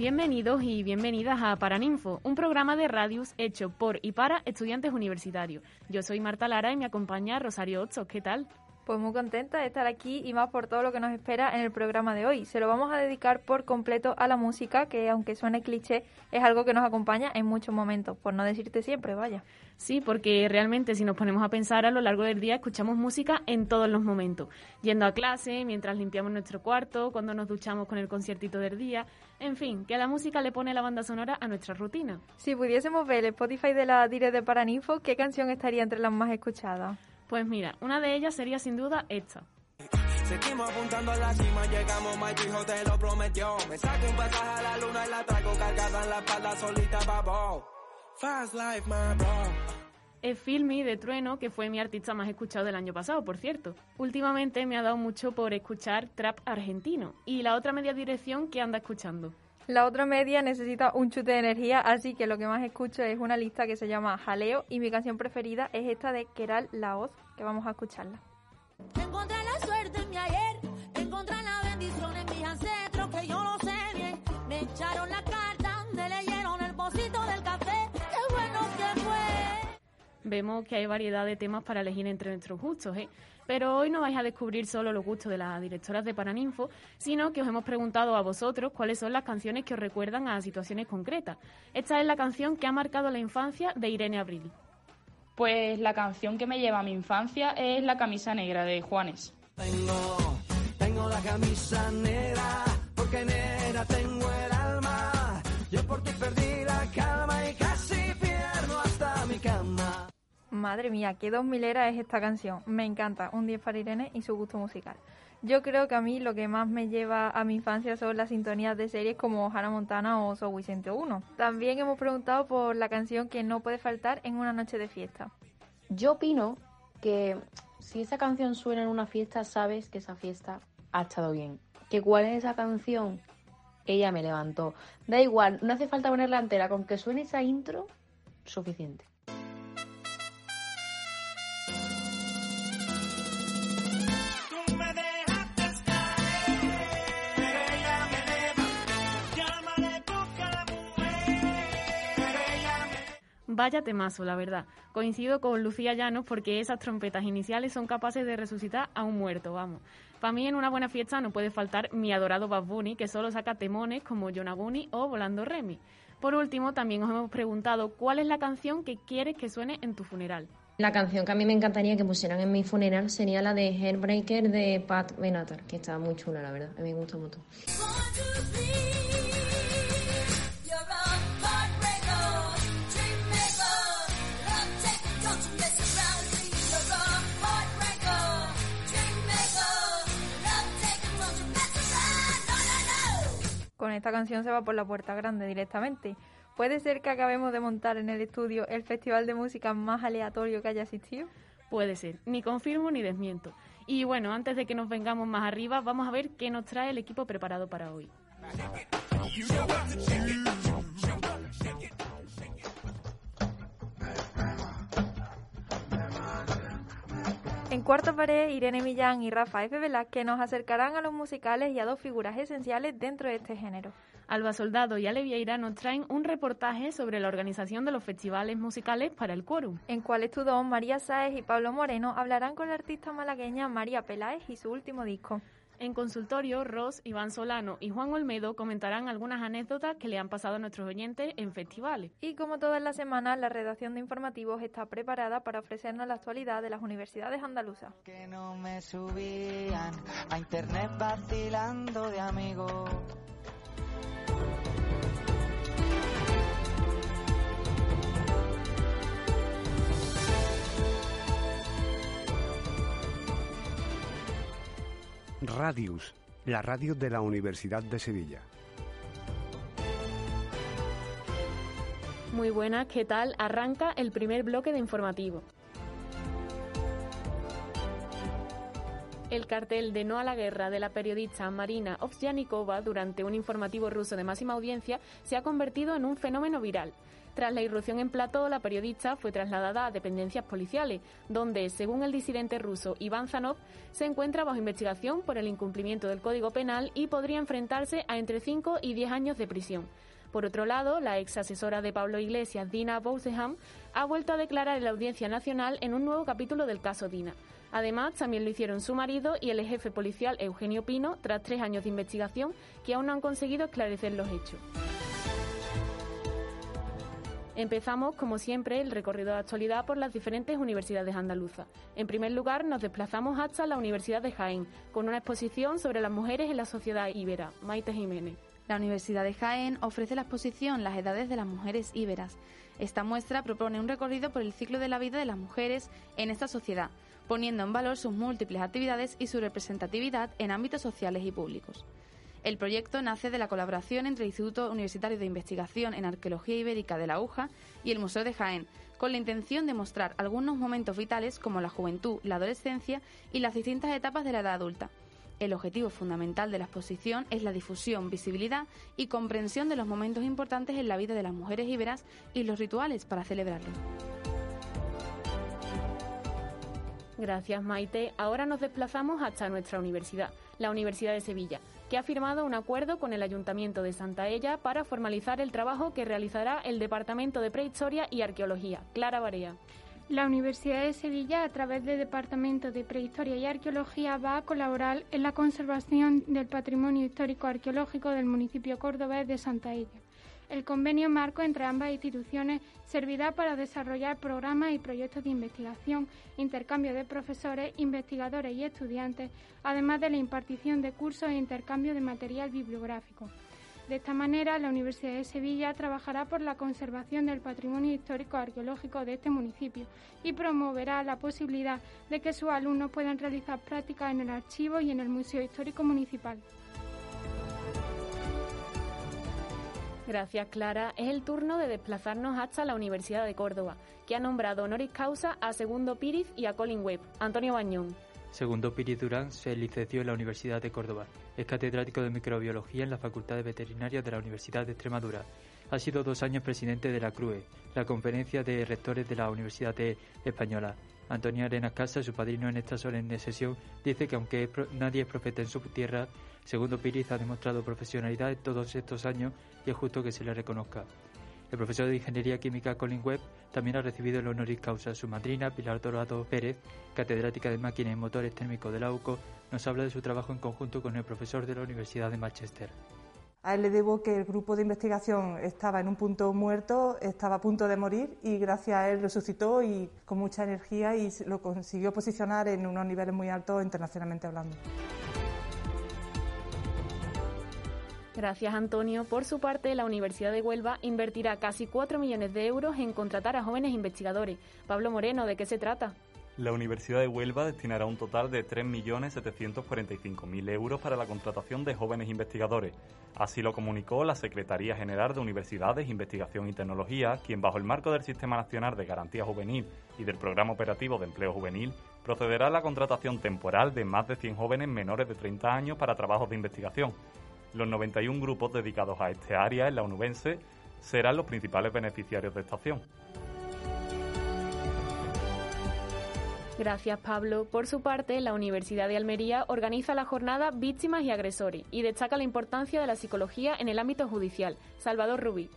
Bienvenidos y bienvenidas a Paraninfo, un programa de radios hecho por y para estudiantes universitarios. Yo soy Marta Lara y me acompaña Rosario Ocho. ¿Qué tal? Pues muy contenta de estar aquí y más por todo lo que nos espera en el programa de hoy. Se lo vamos a dedicar por completo a la música, que aunque suene cliché, es algo que nos acompaña en muchos momentos, por no decirte siempre, vaya. Sí, porque realmente si nos ponemos a pensar a lo largo del día escuchamos música en todos los momentos, yendo a clase, mientras limpiamos nuestro cuarto, cuando nos duchamos con el conciertito del día, en fin, que la música le pone la banda sonora a nuestra rutina. Si pudiésemos ver el Spotify de la Dire de Paraninfo, ¿qué canción estaría entre las más escuchadas? Pues mira, una de ellas sería sin duda esta. Seguimos apuntando a la cima, llegamos, Mike hijo te lo prometió. Me saco un pasaje a la luna y la traigo cargada en la espalda solita, babo. Fast life, my bro. Es Filmy de Trueno, que fue mi artista más escuchado del año pasado, por cierto. Últimamente me ha dado mucho por escuchar trap argentino. Y la otra media dirección que anda escuchando. La otra media necesita un chute de energía, así que lo que más escucho es una lista que se llama Jaleo y mi canción preferida es esta de Keral Laoz, que vamos a escucharla. Encontré la suerte en mi ayer, encontré la bendición en mis ancestros, que yo lo sé bien. Me echaron la carta, me leyeron el pocito del café, qué bueno que fue. Vemos que hay variedad de temas para elegir entre nuestros gustos, ¿eh? Pero hoy no vais a descubrir solo los gustos de las directoras de Paraninfo, sino que os hemos preguntado a vosotros cuáles son las canciones que os recuerdan a situaciones concretas. Esta es la canción que ha marcado la infancia de Irene Abril. Pues la canción que me lleva a mi infancia es La camisa negra de Juanes. Tengo, tengo la camisa negra, porque negra tengo el alma. Yo por ti perdí la calma y casi pierdo hasta mi cama. Madre mía, qué dos milera es esta canción. Me encanta. Un 10 para Irene y su gusto musical. Yo creo que a mí lo que más me lleva a mi infancia son las sintonías de series como Hannah Montana o Soy 101. También hemos preguntado por la canción que no puede faltar en una noche de fiesta. Yo opino que si esa canción suena en una fiesta, sabes que esa fiesta ha estado bien. Que cuál es esa canción, ella me levantó. Da igual, no hace falta ponerla entera, con que suene esa intro, suficiente. Vaya temazo, la verdad. Coincido con Lucía Llanos porque esas trompetas iniciales son capaces de resucitar a un muerto, vamos. Para mí en una buena fiesta no puede faltar mi adorado Bad Bunny, que solo saca temones como Yonaguni o Volando Remy. Por último, también os hemos preguntado cuál es la canción que quieres que suene en tu funeral. La canción que a mí me encantaría que pusieran en mi funeral sería la de Hairbreaker de Pat Benatar, que está muy chula, la verdad. A mí me gusta mucho. Con esta canción se va por la puerta grande directamente. ¿Puede ser que acabemos de montar en el estudio el festival de música más aleatorio que haya existido? Puede ser, ni confirmo ni desmiento. Y bueno, antes de que nos vengamos más arriba, vamos a ver qué nos trae el equipo preparado para hoy. En cuarta pared, Irene Millán y Rafa F. Velázquez nos acercarán a los musicales y a dos figuras esenciales dentro de este género. Alba Soldado y Ale Vieira nos traen un reportaje sobre la organización de los festivales musicales para el Quórum. En cual Estudón, María Sáez y Pablo Moreno hablarán con la artista malagueña María Peláez y su último disco. En consultorio, Ross, Iván Solano y Juan Olmedo comentarán algunas anécdotas que le han pasado a nuestros oyentes en festivales. Y como todas las semanas, la redacción de informativos está preparada para ofrecernos la actualidad de las universidades andaluzas. Que no me subían a internet vacilando de amigos. Radius, la radio de la Universidad de Sevilla. Muy buenas, ¿qué tal? Arranca el primer bloque de informativo. El cartel de No a la guerra de la periodista Marina Ovsyanikova durante un informativo ruso de máxima audiencia se ha convertido en un fenómeno viral. Tras la irrupción en plató, la periodista fue trasladada a dependencias policiales, donde, según el disidente ruso Iván Zanov, se encuentra bajo investigación por el incumplimiento del Código Penal y podría enfrentarse a entre 5 y 10 años de prisión. Por otro lado, la ex asesora de Pablo Iglesias, Dina Bouseham, ha vuelto a declarar en la Audiencia Nacional en un nuevo capítulo del caso Dina. Además, también lo hicieron su marido y el jefe policial Eugenio Pino, tras tres años de investigación que aún no han conseguido esclarecer los hechos. Empezamos, como siempre, el recorrido de actualidad por las diferentes universidades andaluzas. En primer lugar, nos desplazamos hasta la Universidad de Jaén, con una exposición sobre las mujeres en la sociedad íbera. Maite Jiménez. La Universidad de Jaén ofrece la exposición Las edades de las mujeres íberas. Esta muestra propone un recorrido por el ciclo de la vida de las mujeres en esta sociedad, poniendo en valor sus múltiples actividades y su representatividad en ámbitos sociales y públicos. El proyecto nace de la colaboración entre el Instituto Universitario de Investigación en Arqueología Ibérica de la UJA y el Museo de Jaén, con la intención de mostrar algunos momentos vitales como la juventud, la adolescencia y las distintas etapas de la edad adulta. El objetivo fundamental de la exposición es la difusión, visibilidad y comprensión de los momentos importantes en la vida de las mujeres íberas y los rituales para celebrarlos. Gracias, Maite. Ahora nos desplazamos hasta nuestra universidad, la Universidad de Sevilla, que ha firmado un acuerdo con el Ayuntamiento de Santa Ella para formalizar el trabajo que realizará el Departamento de Prehistoria y Arqueología. Clara Barea. La Universidad de Sevilla, a través del Departamento de Prehistoria y Arqueología, va a colaborar en la conservación del patrimonio histórico arqueológico del municipio cordobés de Santa Ella. El convenio marco entre ambas instituciones servirá para desarrollar programas y proyectos de investigación, intercambio de profesores, investigadores y estudiantes, además de la impartición de cursos e intercambio de material bibliográfico. De esta manera, la Universidad de Sevilla trabajará por la conservación del patrimonio histórico arqueológico de este municipio y promoverá la posibilidad de que sus alumnos puedan realizar prácticas en el archivo y en el Museo Histórico Municipal. Gracias, Clara. Es el turno de desplazarnos hasta la Universidad de Córdoba, que ha nombrado honoris causa a Segundo Píriz y a Colin Webb. Antonio Bañón. Segundo Píriz Durán se licenció en la Universidad de Córdoba. Es catedrático de microbiología en la Facultad de Veterinaria de la Universidad de Extremadura. Ha sido dos años presidente de la CRUE, la Conferencia de Rectores de la Universidad Española. Antonio Arenas Casa, su padrino en esta solemne sesión, dice que aunque nadie es profeta en su tierra, Segundo Píriz ha demostrado profesionalidad en todos estos años y es justo que se le reconozca. El profesor de Ingeniería Química Colin Webb también ha recibido el honoris causa. Su madrina, Pilar Dorado Pérez, catedrática de Máquinas y Motores Térmicos de la UCO, nos habla de su trabajo en conjunto con el profesor de la Universidad de Manchester. A él le debo que el grupo de investigación estaba en un punto muerto, estaba a punto de morir y gracias a él resucitó y con mucha energía y lo consiguió posicionar en unos niveles muy altos internacionalmente hablando. Gracias, Antonio. Por su parte, la Universidad de Huelva invertirá casi 4 millones de euros en contratar a jóvenes investigadores. Pablo Moreno, ¿de qué se trata? La Universidad de Huelva destinará un total de 3.745.000 euros para la contratación de jóvenes investigadores. Así lo comunicó la Secretaría General de Universidades, Investigación y Tecnología, quien bajo el marco del Sistema Nacional de Garantía Juvenil y del Programa Operativo de Empleo Juvenil procederá a la contratación temporal de más de 100 jóvenes menores de 30 años para trabajos de investigación. Los 91 grupos dedicados a este área en la Unubense serán los principales beneficiarios de esta acción. Gracias, Pablo. Por su parte, la Universidad de Almería organiza la jornada Víctimas y Agresores y destaca la importancia de la psicología en el ámbito judicial. Salvador Rubí.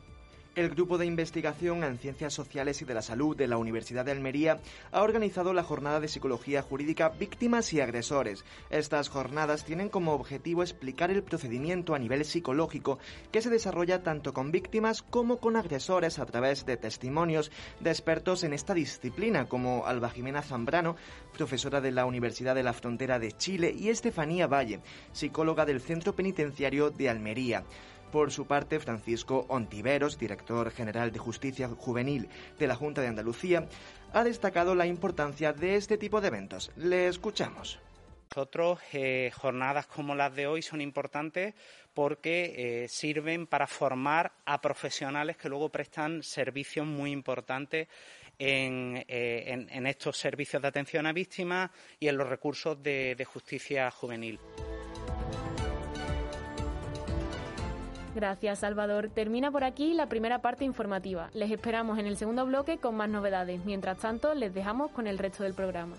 El Grupo de Investigación en Ciencias Sociales y de la Salud de la Universidad de Almería ha organizado la jornada de Psicología Jurídica Víctimas y Agresores. Estas jornadas tienen como objetivo explicar el procedimiento a nivel psicológico que se desarrolla tanto con víctimas como con agresores a través de testimonios de expertos en esta disciplina como Alba Jimena Zambrano, profesora de la Universidad de la Frontera de Chile, y Estefanía Valle, psicóloga del Centro Penitenciario de Almería. Por su parte, Francisco Ontiveros, director general de Justicia Juvenil de la Junta de Andalucía, ha destacado la importancia de este tipo de eventos. Le escuchamos. nosotros eh, jornadas como las de hoy son importantes porque eh, sirven para formar a profesionales que luego prestan servicios muy importantes en, eh, estos servicios de atención a víctimas y en los recursos de justicia juvenil. Gracias, Salvador. Termina por aquí la primera parte informativa. Les esperamos en el segundo bloque con más novedades. Mientras tanto, les dejamos con el resto del programa.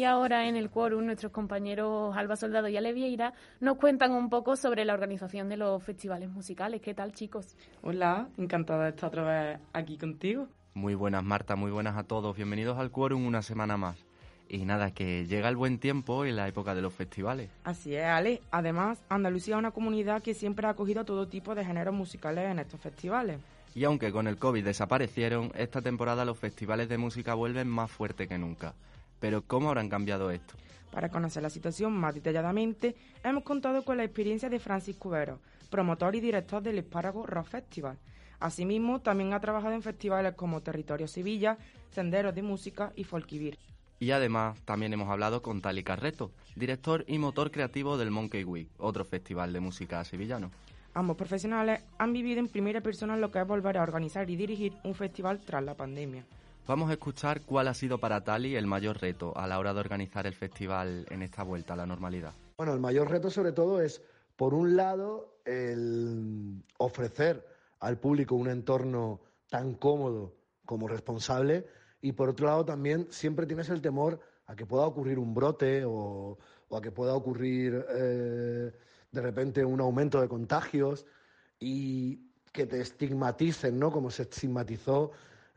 Y ahora en el quórum nuestros compañeros Alba Soldado y Ale Vieira nos cuentan un poco sobre la organización de los festivales musicales. ¿Qué tal, chicos? Hola, encantada de estar otra vez aquí contigo. Muy buenas, Marta, muy buenas a todos. Bienvenidos al Quórum una semana más. Y nada, que llega el buen tiempo y la época de los festivales. Así es, Ale. Además, Andalucía es una comunidad que siempre ha acogido todo tipo de géneros musicales en estos festivales. Y aunque con el COVID desaparecieron, esta temporada los festivales de música vuelven más fuerte que nunca. Pero ¿cómo habrán cambiado esto? Para conocer la situación más detalladamente, hemos contado con la experiencia de Francis Cubero, promotor y director del Espárrago Rock Festival. Asimismo, también ha trabajado en festivales como Territorio Sevilla, Senderos de Música y Folkivir. Y además también hemos hablado con Tali Carreto, director y motor creativo del Monkey Week, otro festival de música sevillano. Ambos profesionales han vivido en primera persona lo que es volver a organizar y dirigir un festival tras la pandemia. Vamos a escuchar cuál ha sido para Tali el mayor reto a la hora de organizar el festival en esta vuelta a la normalidad. Bueno, el mayor reto sobre todo es, por un lado, el ofrecer al público un entorno tan cómodo como responsable y por otro lado también siempre tienes el temor a que pueda ocurrir un brote o, a que pueda ocurrir eh, de repente un aumento de contagios y que te estigmaticen, ¿no? Como se estigmatizó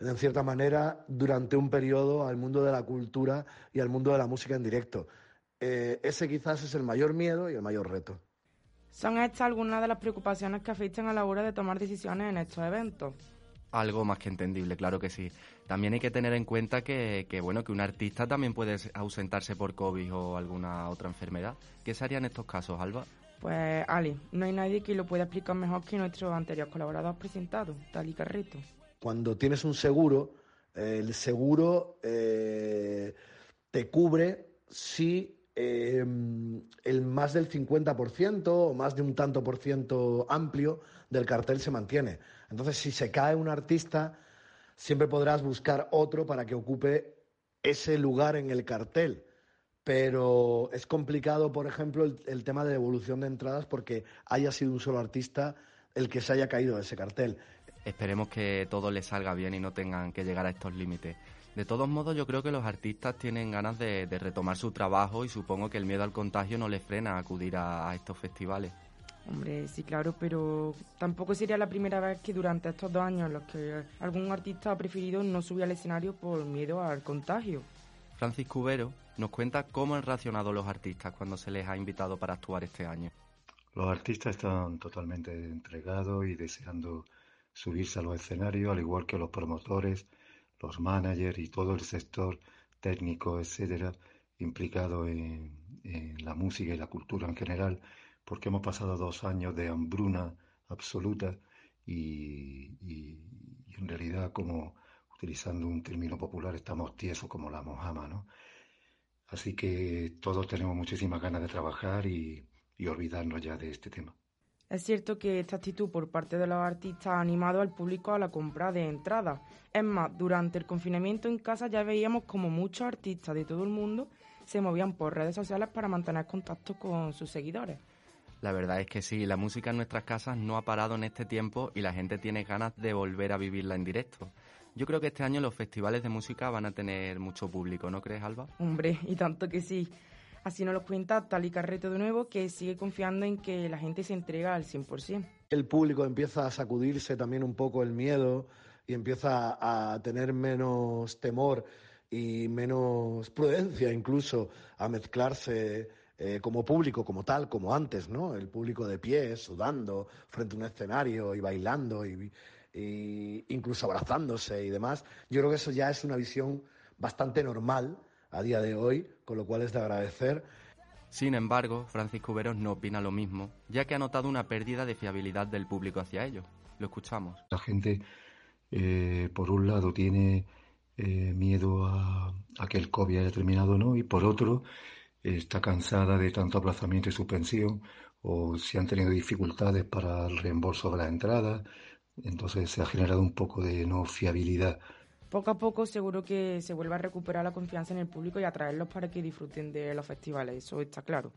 en cierta manera durante un periodo al mundo de la cultura y al mundo de la música en directo. Eh, ese quizás es el mayor miedo y el mayor reto. Son estas algunas de las preocupaciones que afectan a la hora de tomar decisiones en estos eventos. Algo más que entendible, claro que sí. También hay que tener en cuenta que, que, bueno, que un artista también puede ausentarse por COVID o alguna otra enfermedad. ¿Qué se haría en estos casos, Alba? Pues, Ali, no hay nadie que lo pueda explicar mejor que nuestro anterior colaborador presentado, Tali Carreto. Cuando tienes un seguro, el seguro eh, te cubre si eh, el más del 50% o más de un tanto por ciento amplio del cartel se mantiene. Entonces, si se cae un artista, siempre podrás buscar otro para que ocupe ese lugar en el cartel. Pero es complicado, por ejemplo, el, el tema de devolución de entradas porque haya sido un solo artista el que se haya caído de ese cartel. Esperemos que todo les salga bien y no tengan que llegar a estos límites. De todos modos, yo creo que los artistas tienen ganas de, de, retomar su trabajo y supongo que el miedo al contagio no les frena a acudir a, a, estos festivales. Hombre, sí, claro, pero tampoco sería la primera vez que durante estos dos años en los que algún artista ha preferido no subir al escenario por miedo al contagio. Francis Cubero nos cuenta cómo han reaccionado los artistas cuando se les ha invitado para actuar este año. Los artistas están totalmente entregados y deseando subirse a los escenarios, al igual que los promotores, los managers y todo el sector técnico, etcétera, implicado en, la música y la cultura en general, porque hemos pasado dos años de hambruna absoluta y, en realidad, como utilizando un término popular, estamos tiesos como la mojama, ¿no? Así que todos tenemos muchísimas ganas de trabajar y olvidarnos ya de este tema. Es cierto que esta actitud por parte de los artistas ha animado al público a la compra de entradas. Es más, durante el confinamiento en casa ya veíamos como muchos artistas de todo el mundo se movían por redes sociales para mantener contacto con sus seguidores. La verdad es que sí, la música en nuestras casas no ha parado en este tiempo y la gente tiene ganas de volver a vivirla en directo. Yo creo que este año los festivales de música van a tener mucho público, ¿no crees, Alba? Hombre, y tanto que sí. Así nos lo cuenta Tali Carreto de nuevo, que sigue confiando en que la gente se entrega al 100%. El público empieza a sacudirse también un poco el miedo y empieza a tener menos temor y menos prudencia incluso a mezclarse eh, como público, como tal, como antes, ¿no? El público de pie, sudando, frente a un escenario y bailando y, y incluso abrazándose y demás. Yo creo que eso ya es una visión bastante normal a día de hoy, con lo cual es de agradecer. Sin embargo, Francisco Veros no opina lo mismo, ya que ha notado una pérdida de fiabilidad del público hacia ellos. Lo escuchamos. La gente, eh, por un lado, tiene eh, miedo a, a que el COVID haya terminado, ¿no? Y por otro, eh, está cansada de tanto aplazamiento y suspensión, o si han tenido dificultades para el reembolso de las entradas. Entonces se ha generado un poco de no fiabilidad. Poco a poco seguro que se vuelva a recuperar la confianza en el público y atraerlos para que disfruten de los festivales, eso está claro.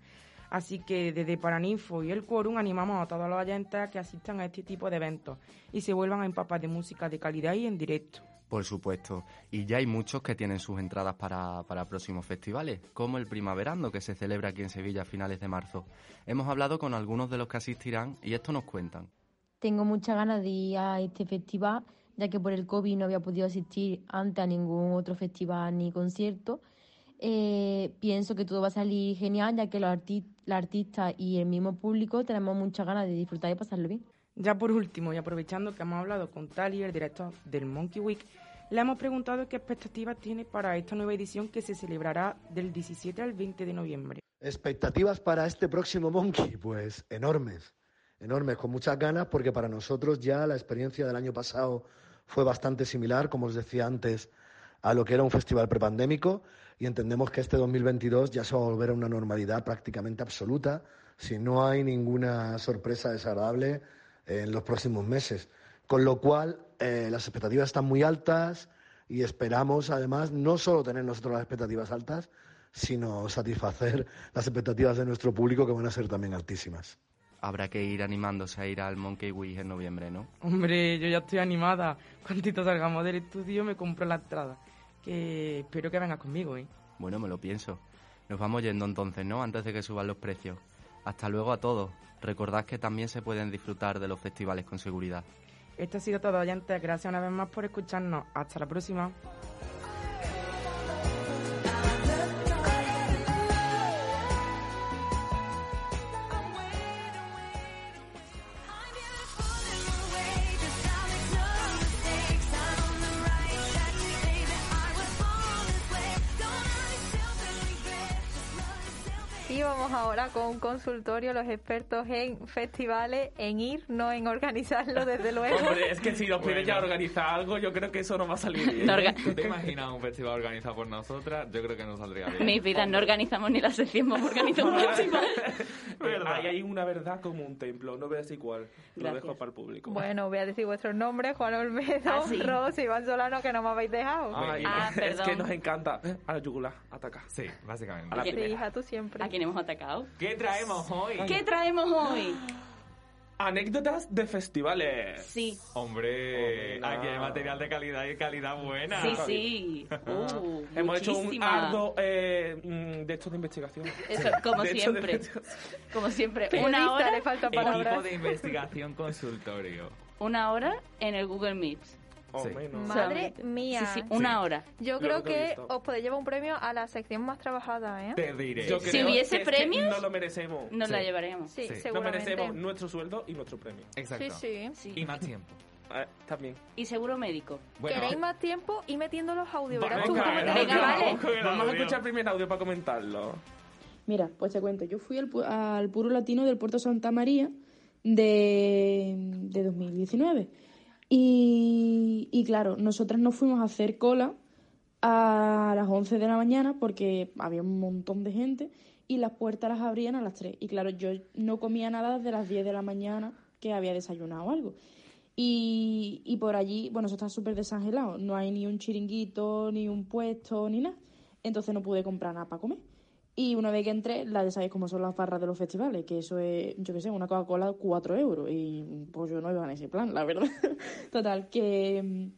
Así que desde Paraninfo y el Quórum animamos a todos los oyentes a que asistan a este tipo de eventos y se vuelvan a empapar de música de calidad y en directo. Por supuesto, y ya hay muchos que tienen sus entradas para, para próximos festivales, como el Primaverando que se celebra aquí en Sevilla a finales de marzo. Hemos hablado con algunos de los que asistirán y esto nos cuentan. Tengo muchas ganas de ir a este festival, ya que por el COVID no había podido asistir antes a ningún otro festival ni concierto. Eh, pienso que todo va a salir genial, ya que los arti la artistas y el mismo público tenemos muchas ganas de disfrutar y pasarlo bien. Ya por último, y aprovechando que hemos hablado con Tali, el director del Monkey Week, le hemos preguntado qué expectativas tiene para esta nueva edición que se celebrará del 17 al 20 de noviembre. Expectativas para este próximo Monkey, pues enormes, enormes, con muchas ganas, porque para nosotros ya la experiencia del año pasado fue bastante similar, como os decía antes, a lo que era un festival prepandémico y entendemos que este 2022 ya se va a volver a una normalidad prácticamente absoluta si no hay ninguna sorpresa desagradable en los próximos meses. Con lo cual, eh, las expectativas están muy altas y esperamos, además, no solo tener nosotros las expectativas altas, sino satisfacer las expectativas de nuestro público, que van a ser también altísimas. Habrá que ir animándose a ir al Monkey Week en noviembre, ¿no? Hombre, yo ya estoy animada. Cuantito salgamos del estudio me compro la entrada. Que espero que vengas conmigo, ¿eh? Bueno, me lo pienso. Nos vamos yendo entonces, ¿no? Antes de que suban los precios. Hasta luego a todos. Recordad que también se pueden disfrutar de los festivales con seguridad. Esto ha sido todo, oyentes. Gracias una vez más por escucharnos. Hasta la próxima. Ahora con un consultorio, los expertos en festivales, en ir, no en organizarlo, desde luego. Hombre, es que si nos piden ya Bueno. organizar algo, yo creo que eso no va a salir bien. No ¿Tú te imaginas un festival organizado por nosotras? Yo creo que no saldría bien. Mi vida, no organizamos ni la sección, vamos a organizar un festival. Ahí hay una verdad como un templo, no veas igual. Lo dejo para el público. Bueno, voy a decir vuestros nombres, Juan Olmedo, Ah, sí. Ros y Iván Solano, que no me habéis dejado. Ay, Ah, es perdón. que nos encanta. A la yugular, ataca. Sí, básicamente. A la Sí, hija, tú siempre. ¿A quién hemos atacado? ¿Qué traemos hoy? ¿Qué traemos hoy? Anécdotas de festivales. Sí. Hombre, Hombre, aquí hay material de calidad y calidad buena. Sí, sí. Uh, Hemos hecho un ardo eh, mm, de estos de investigación. Eso, como De siempre. Como siempre. Una hora, le falta Equipo palabras. de investigación consultorio. una hora en el Google No. Madre mía. Sí, sí, una hora. Yo Lo creo que visto. os podéis llevar un premio a la sección más trabajada, ¿eh? Te diré. Yo Si hubiese premios, no lo merecemos. Nos Sí. la llevaremos. Sí, Sí. Nos seguramente. merecemos nuestro sueldo y nuestro premio. Exacto. Sí, sí. Sí. Y más tiempo. Ah, también. Y seguro médico. Bueno, ¿Queréis más tiempo? Y metiendo los audios. Tú venga, vale. vamos a escuchar el primer audio para comentarlo. Mira, pues te cuento, yo fui al, pu- al Puro Latino del Puerto Santa María de, de 2019. Y, y claro, nosotras nos fuimos a hacer cola a las 11 de la mañana porque había un montón de gente y las puertas las abrían a las 3. Y claro, yo no comía nada desde las 10 de la mañana que había desayunado algo. Y, y por allí, bueno, eso está súper desangelado. No hay ni un chiringuito, ni un puesto, ni nada. Entonces no pude comprar nada para comer. Y una vez que entré, la de sabéis cómo son las barras de los festivales, que eso es, yo qué sé, una Coca-Cola 4 euros. Y pues yo no iba en ese plan, la verdad. Total, que,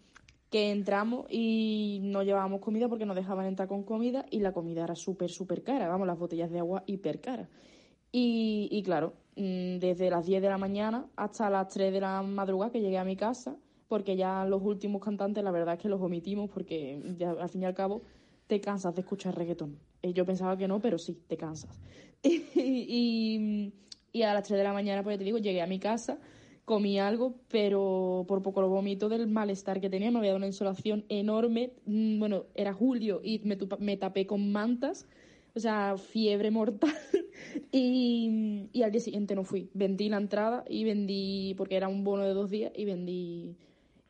que entramos y no llevábamos comida porque nos dejaban entrar con comida y la comida era súper, súper cara. Vamos, las botellas de agua hiper caras. Y, y claro, mm, desde las 10 de la mañana hasta las 3 de la madrugada que llegué a mi casa, porque ya los últimos cantantes la verdad es que los omitimos porque ya, al fin y al cabo te cansas de escuchar reggaetón. Yo pensaba que no, pero sí, te cansas. y, y a las 3 de la mañana, pues ya te digo, llegué a mi casa comí algo, pero por poco lo vomito del malestar que tenía. Me había dado una insolación enorme. Mm, Bueno, era julio y me, me tapé con mantas. O sea, fiebre mortal. y, y al día siguiente no fui. Vendí la entrada y vendí, porque era un bono de dos días, y vendí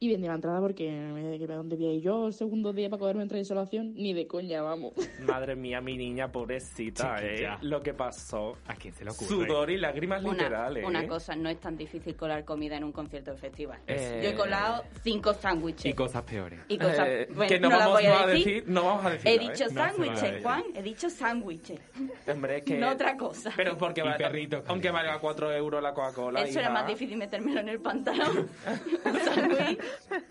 y vendí la entrada porque me quedé donde vi yo el segundo día para cogerme entre insolación. Ni de coña, vamos. Madre mía, mi niña pobrecita, Chiquilla. ¿eh? Lo que pasó. ¿A quién se le ocurre? Sudor y lágrimas Una, literales. una ¿eh? cosa, no es tan difícil colar comida en un concierto de festival. Eh, Yo he colado cinco sándwiches. Y cosas peores. Y cosas, Eh, bueno, que no, vamos voy a a decir. decir, no vamos a decir. He dicho sándwiches. Juan, he dicho sándwiches. Hombre, es que... No otra cosa. Pero porque Y vale, perrito aunque valga 4 euros la Coca-Cola. Eso era más difícil metérmelo en el pantalón. Un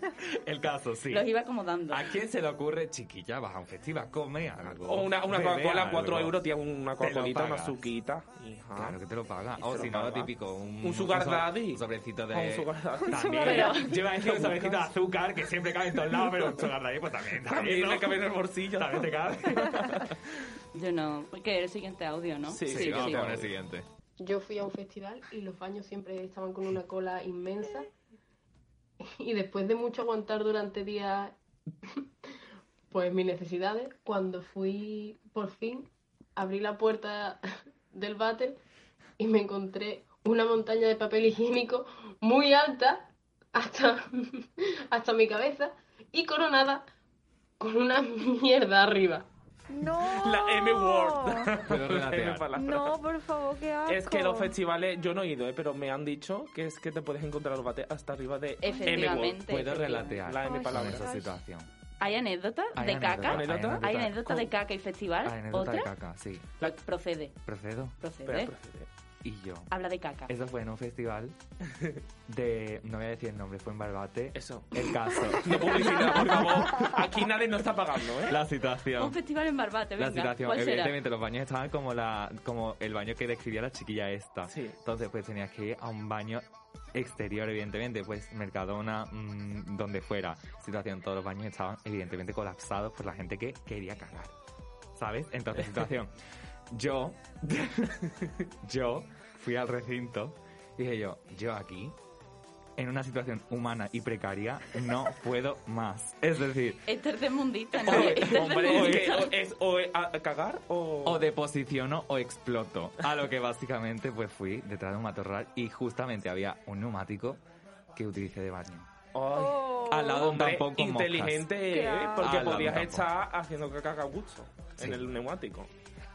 El caso, sí. los iba acomodando. ¿A quién se le ocurre, chiquilla, vas a un festival, come algo? O una, una Coca-Cola, 4 algo. euros, tiene una Coca-Colita, una suquita. Hija. Claro que te lo paga. O si no, lo típico, un, Un sugar daddy. Un sobrecito de... O un sugar daddy. También. Lleva ese sobrecito de azúcar que siempre cabe en todos lados, pero un sugar daddy pues también. También ¿no? me cabe en el bolsillo. También te cabe. Yo no, porque el siguiente audio, ¿no? Sí, vamos con el siguiente. Yo fui a un festival y los baños siempre estaban con una cola inmensa. Y después de mucho aguantar durante días, pues mis necesidades, cuando fui por fin, abrí la puerta del váter y me encontré una montaña de papel higiénico muy alta hasta, hasta mi cabeza y coronada con una mierda arriba. No. La M word. M. No, por favor, qué asco. Es que los festivales, yo no he ido, ¿eh? pero me han dicho que es que te puedes encontrar los bates hasta arriba de Efectivamente, M-word. Puedo relatear La M palabra. esa situación. ¿Hay anécdotas Hay de anécdota, caca? hay anécdota. ¿Hay anécdota de caca y festival? Hay anécdota ¿Otra? de caca, sí. Procede, ¿Procedo? procede. Y yo. Habla de caca. Eso fue en un festival de... No voy a decir el nombre, fue en Barbate. Eso. El caso. No publicidad, por favor. Aquí nadie nos está pagando, ¿eh? La situación. Un festival en Barbate, La venga. situación, ¿Cuál será? evidentemente los baños estaban como la como el baño que describía la chiquilla esta. Entonces pues tenías que ir a un baño exterior, evidentemente, pues Mercadona, mm, donde fuera. Situación, todos los baños estaban evidentemente colapsados por la gente que quería cagar. ¿Sabes? Entonces, situación. Yo, yo fui al recinto y dije yo, yo aquí, en una situación humana y precaria, no puedo más. Es decir, Es tercermundista, ¿no? Hombre, Es hombre, tercermundista. o es o es a a cagar o... o deposiciono o exploto. A lo que básicamente pues fui detrás de un matorral y justamente había un neumático que utilicé de baño. Al lado de un Hombre, tampón con moscas. inteligente, ¿eh? Porque podías estar haciendo caca a gusto en el neumático.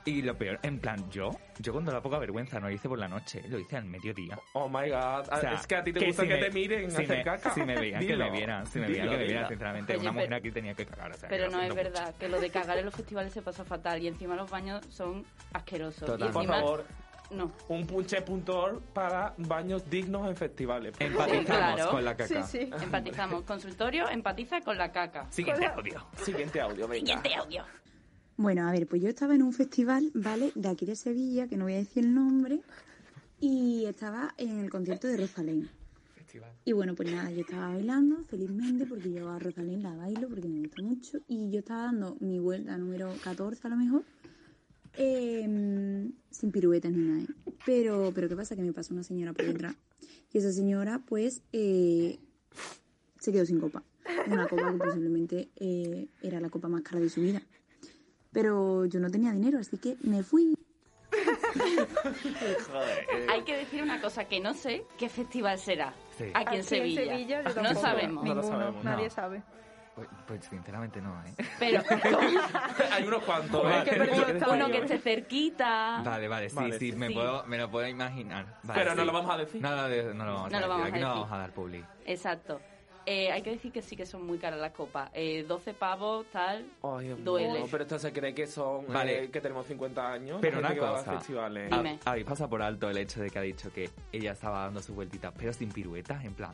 Y lo peor, en plan, yo, yo cuando la poca vergüenza no lo hice por la noche, lo hice al mediodía. Oh my god, es que a ti te gusta si que me- te miren si hacer me, caca. Si me veían, que me vieran, si me veían, que me vieran, sinceramente, Oye, una mujer pero- aquí tenía que cagar. O sea, Pero no es mucho. verdad, que lo de cagar en los festivales se pasa fatal y encima los baños son asquerosos. Y Por favor, no. un punche.org para baños dignos en festivales. claro. con la caca. Sí, sí. Empatizamos. Consultorio empatiza con la caca. Siguiente audio. Siguiente audio, venga. Siguiente audio. Bueno, a ver, pues yo estaba en un festival, ¿vale? De aquí de Sevilla, que no voy a decir el nombre, y estaba en el concierto de Rosalén. Y bueno, pues nada, yo estaba bailando felizmente porque yo a Rosalén la bailo porque me gusta mucho y yo estaba dando mi vuelta número 14 a lo mejor, eh, sin piruetas ni nada. ¿eh? Pero, pero ¿qué pasa? Que me pasó una señora por detrás y esa señora pues eh, se quedó sin copa. Una copa que posiblemente eh, era la copa más cara de su vida. Pero yo no tenía dinero, así que me fui. Hay que decir una cosa que no sé qué festival será. Sí. Aquí en Aquí Sevilla. en Sevilla yo no tampoco. sabemos. Nadie sabe. Pues, pues sinceramente no, ¿eh? Pero Hay unos cuantos. Joder, ¿eh? vergüenza. uno que esté cerquita. Vale, vale, sí, Vale, sí, sí. me. Puedo, me lo puedo imaginar. Vale, Pero no sí. lo vamos a decir. No, no, no lo vamos No a lo decir. vamos a Aquí no decir. vamos a dar publi. Exacto. Eh, hay que decir que sí que son muy caras las copas. Eh, 12 pavos, tal. Ay, Dios Duele. mío, pero esto se cree que son Vale. eh, que tenemos 50 años. Pero una a cosa, festivales. ha- habéis pasado por alto el hecho de que ha dicho que ella estaba dando sus vueltitas, pero sin piruetas, en plan...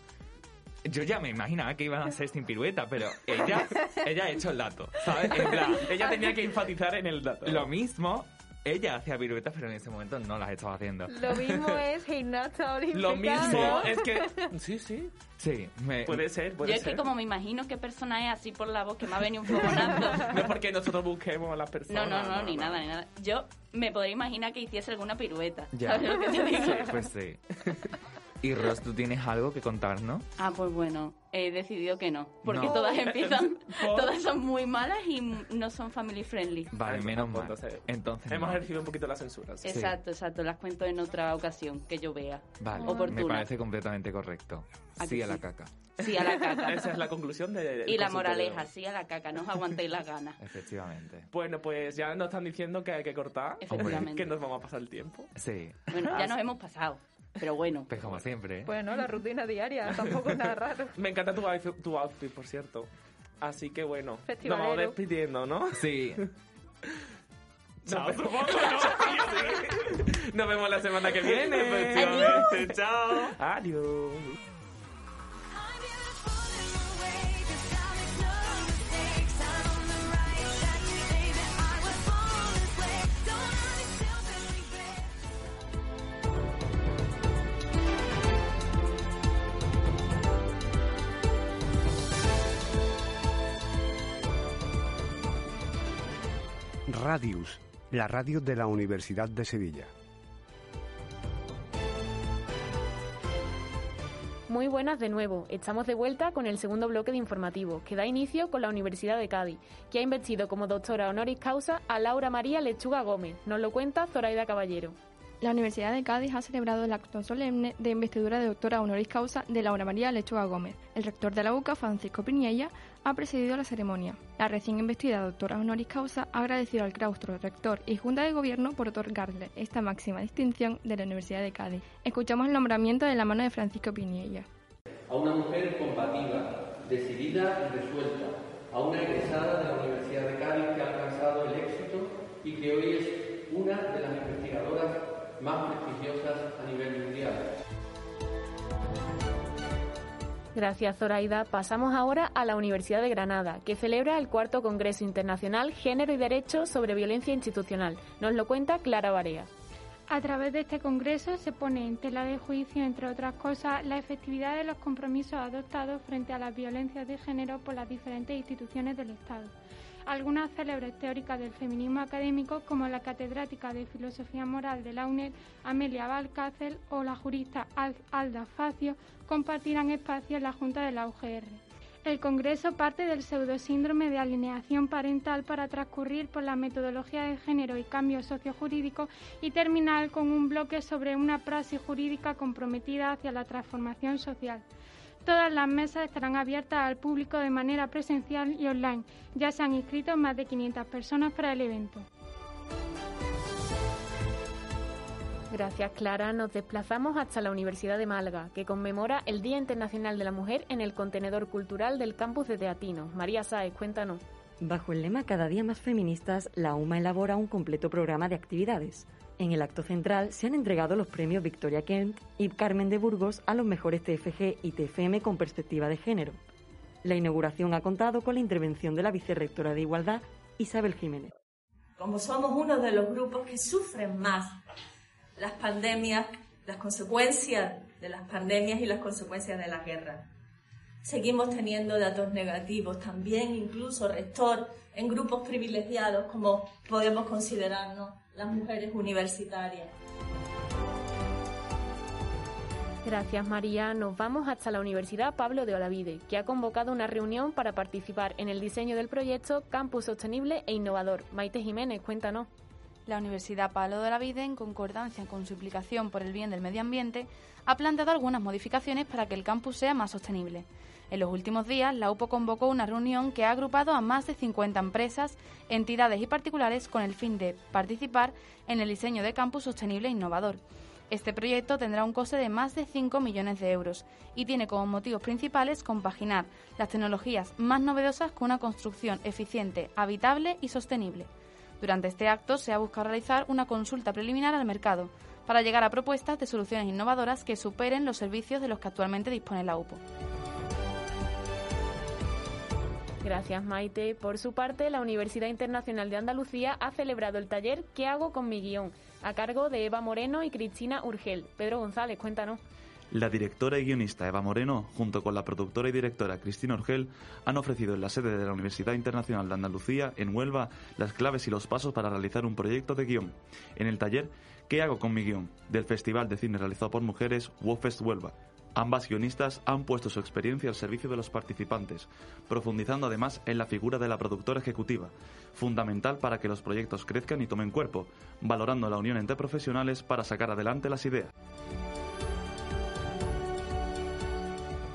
Yo ya me imaginaba que iban a ser sin pirueta, pero ella, ella ha hecho el dato, ¿sabes? En plan, Ella tenía que enfatizar en el dato. lo mismo, ella hacía piruetas, pero en ese momento no las estaba haciendo. Lo mismo es gimnasta olímpica. Lo mismo ¿no? es que... Sí, sí. Sí, me... Puede ser, puede Yo es ser. que como me imagino qué persona es así por la voz que me ha venido un fogonazo. No es porque nosotros busquemos a las No, personas. no, no, ni nada, ni nada. Yo me podría imaginar que hiciese alguna pirueta. Ya. ¿Sabes lo que te digo? Sí, pues sí. Y Ros, ¿tú tienes algo que contarnos? Ah, pues bueno, he decidido que no, porque No. todas empiezan, todas son muy malas y no son family friendly. Vale, menos mal. Entonces, Entonces, Hemos ejercido un poquito la censura. sí. Exacto, exacto, las cuento en otra ocasión que yo vea. Vale, Oportuna. me parece completamente correcto. ¿A Sí a la caca. Sí, a la caca. Esa es la conclusión de, Y la moraleja, sí a la caca, no os aguantéis las ganas. Efectivamente. Bueno, pues ya nos están diciendo que hay que cortar, Efectivamente. que nos vamos a pasar el tiempo. Sí. Bueno, ya nos hemos pasado, pero bueno. Pues como siempre. ¿eh? Bueno, la rutina diaria, tampoco es nada raro. Me encanta tu outfit, tu outfit, por cierto. Así que bueno, nos vamos despidiendo, ¿no? Sí. Chao, supongo, ¿no? Nos vemos la semana que viene. Efectivamente, chao. Adiós. Radius, la radio de la Universidad de Sevilla. Muy buenas de nuevo. Estamos de vuelta con el segundo bloque de informativos, que da inicio con la Universidad de Cádiz, que ha investido como doctora honoris causa a Laura María Lechuga Gómez. Nos lo cuenta Zoraida Caballero. La Universidad de Cádiz ha celebrado el acto solemne de investidura de doctora honoris causa de Laura María Lechuga Gómez. El rector de la UCA, Francisco Piniella, ha presidido la ceremonia. La recién investida doctora honoris causa ha agradecido al claustro, rector y Junta de Gobierno por otorgarle esta máxima distinción de la Universidad de Cádiz. Escuchamos el nombramiento de la mano de Francisco Piniella. a una mujer combativa, decidida y resuelta, a una egresada de la Universidad de Cádiz que ha alcanzado el éxito y que hoy es una de las investigadoras más prestigiosas Gracias, Zoraida. Pasamos ahora a la Universidad de Granada, que celebra el cuarto Congreso Internacional Género y Derecho sobre Violencia Institucional. Nos lo cuenta Clara Barea. A través de este Congreso se pone en tela de juicio, entre otras cosas, la efectividad de los compromisos adoptados frente a las violencias de género por las diferentes instituciones del Estado. Algunas célebres teóricas del feminismo académico, como la catedrática de Filosofía Moral de la UNED, Amelia Valcárcel, o la jurista Al- Alda Facio, compartirán espacio en la Junta de la UGR. El Congreso parte del pseudosíndrome de alineación parental para transcurrir por la metodología de género y cambio sociojurídico y terminar con un bloque sobre una praxis jurídica comprometida hacia la transformación social. Todas las mesas estarán abiertas al público de manera presencial y online. Ya se han inscrito más de 500 personas para el evento. Gracias, Clara. Nos desplazamos hasta la Universidad de Málaga, que conmemora el Día Internacional de la Mujer en el contenedor cultural del campus de Teatino. María Sáez, cuéntanos. Bajo el lema Cada día más feministas, la UMA elabora un completo programa de actividades. En el acto central se han entregado los premios Victoria Kent y Carmen de Burgos a los mejores TFG y TFM con perspectiva de género. La inauguración ha contado con la intervención de la vicerrectora de Igualdad, Isabel Jiménez. como somos uno de los grupos que sufren más las pandemias, las consecuencias de las pandemias y las consecuencias de la guerra. Seguimos teniendo datos negativos también, incluso rector, en grupos privilegiados como podemos considerarnos las mujeres universitarias. Gracias, María. Nos vamos hasta la Universidad Pablo de Olavide, que ha convocado una reunión para participar en el diseño del proyecto Campus Sostenible e Innovador. Maite Jiménez, cuéntanos. La Universidad Pablo de la Vida, en concordancia con su implicación por el bien del medio ambiente, ha planteado algunas modificaciones para que el campus sea más sostenible. En los últimos días, la UPO convocó una reunión que ha agrupado a más de 50 empresas, entidades y particulares con el fin de participar en el diseño de campus sostenible e innovador. Este proyecto tendrá un coste de más de 5 millones de euros y tiene como motivos principales compaginar las tecnologías más novedosas con una construcción eficiente, habitable y sostenible. Durante este acto se ha buscado realizar una consulta preliminar al mercado para llegar a propuestas de soluciones innovadoras que superen los servicios de los que actualmente dispone la UPO. Gracias, Maite. Por su parte, la Universidad Internacional de Andalucía ha celebrado el taller ¿Qué hago con mi guion? a cargo de Eva Moreno y Cristina Urgel. Pedro González, cuéntanos. La directora y guionista Eva Moreno, junto con la productora y directora Cristina Orgel, han ofrecido en la sede de la Universidad Internacional de Andalucía, en Huelva, las claves y los pasos para realizar un proyecto de guion. En el taller ¿Qué hago con mi guion? del Festival de Cine realizado por mujeres WOFEST Huelva. Ambas guionistas han puesto su experiencia al servicio de los participantes, profundizando además en la figura de la productora ejecutiva, fundamental para que los proyectos crezcan y tomen cuerpo, valorando la unión entre profesionales para sacar adelante las ideas.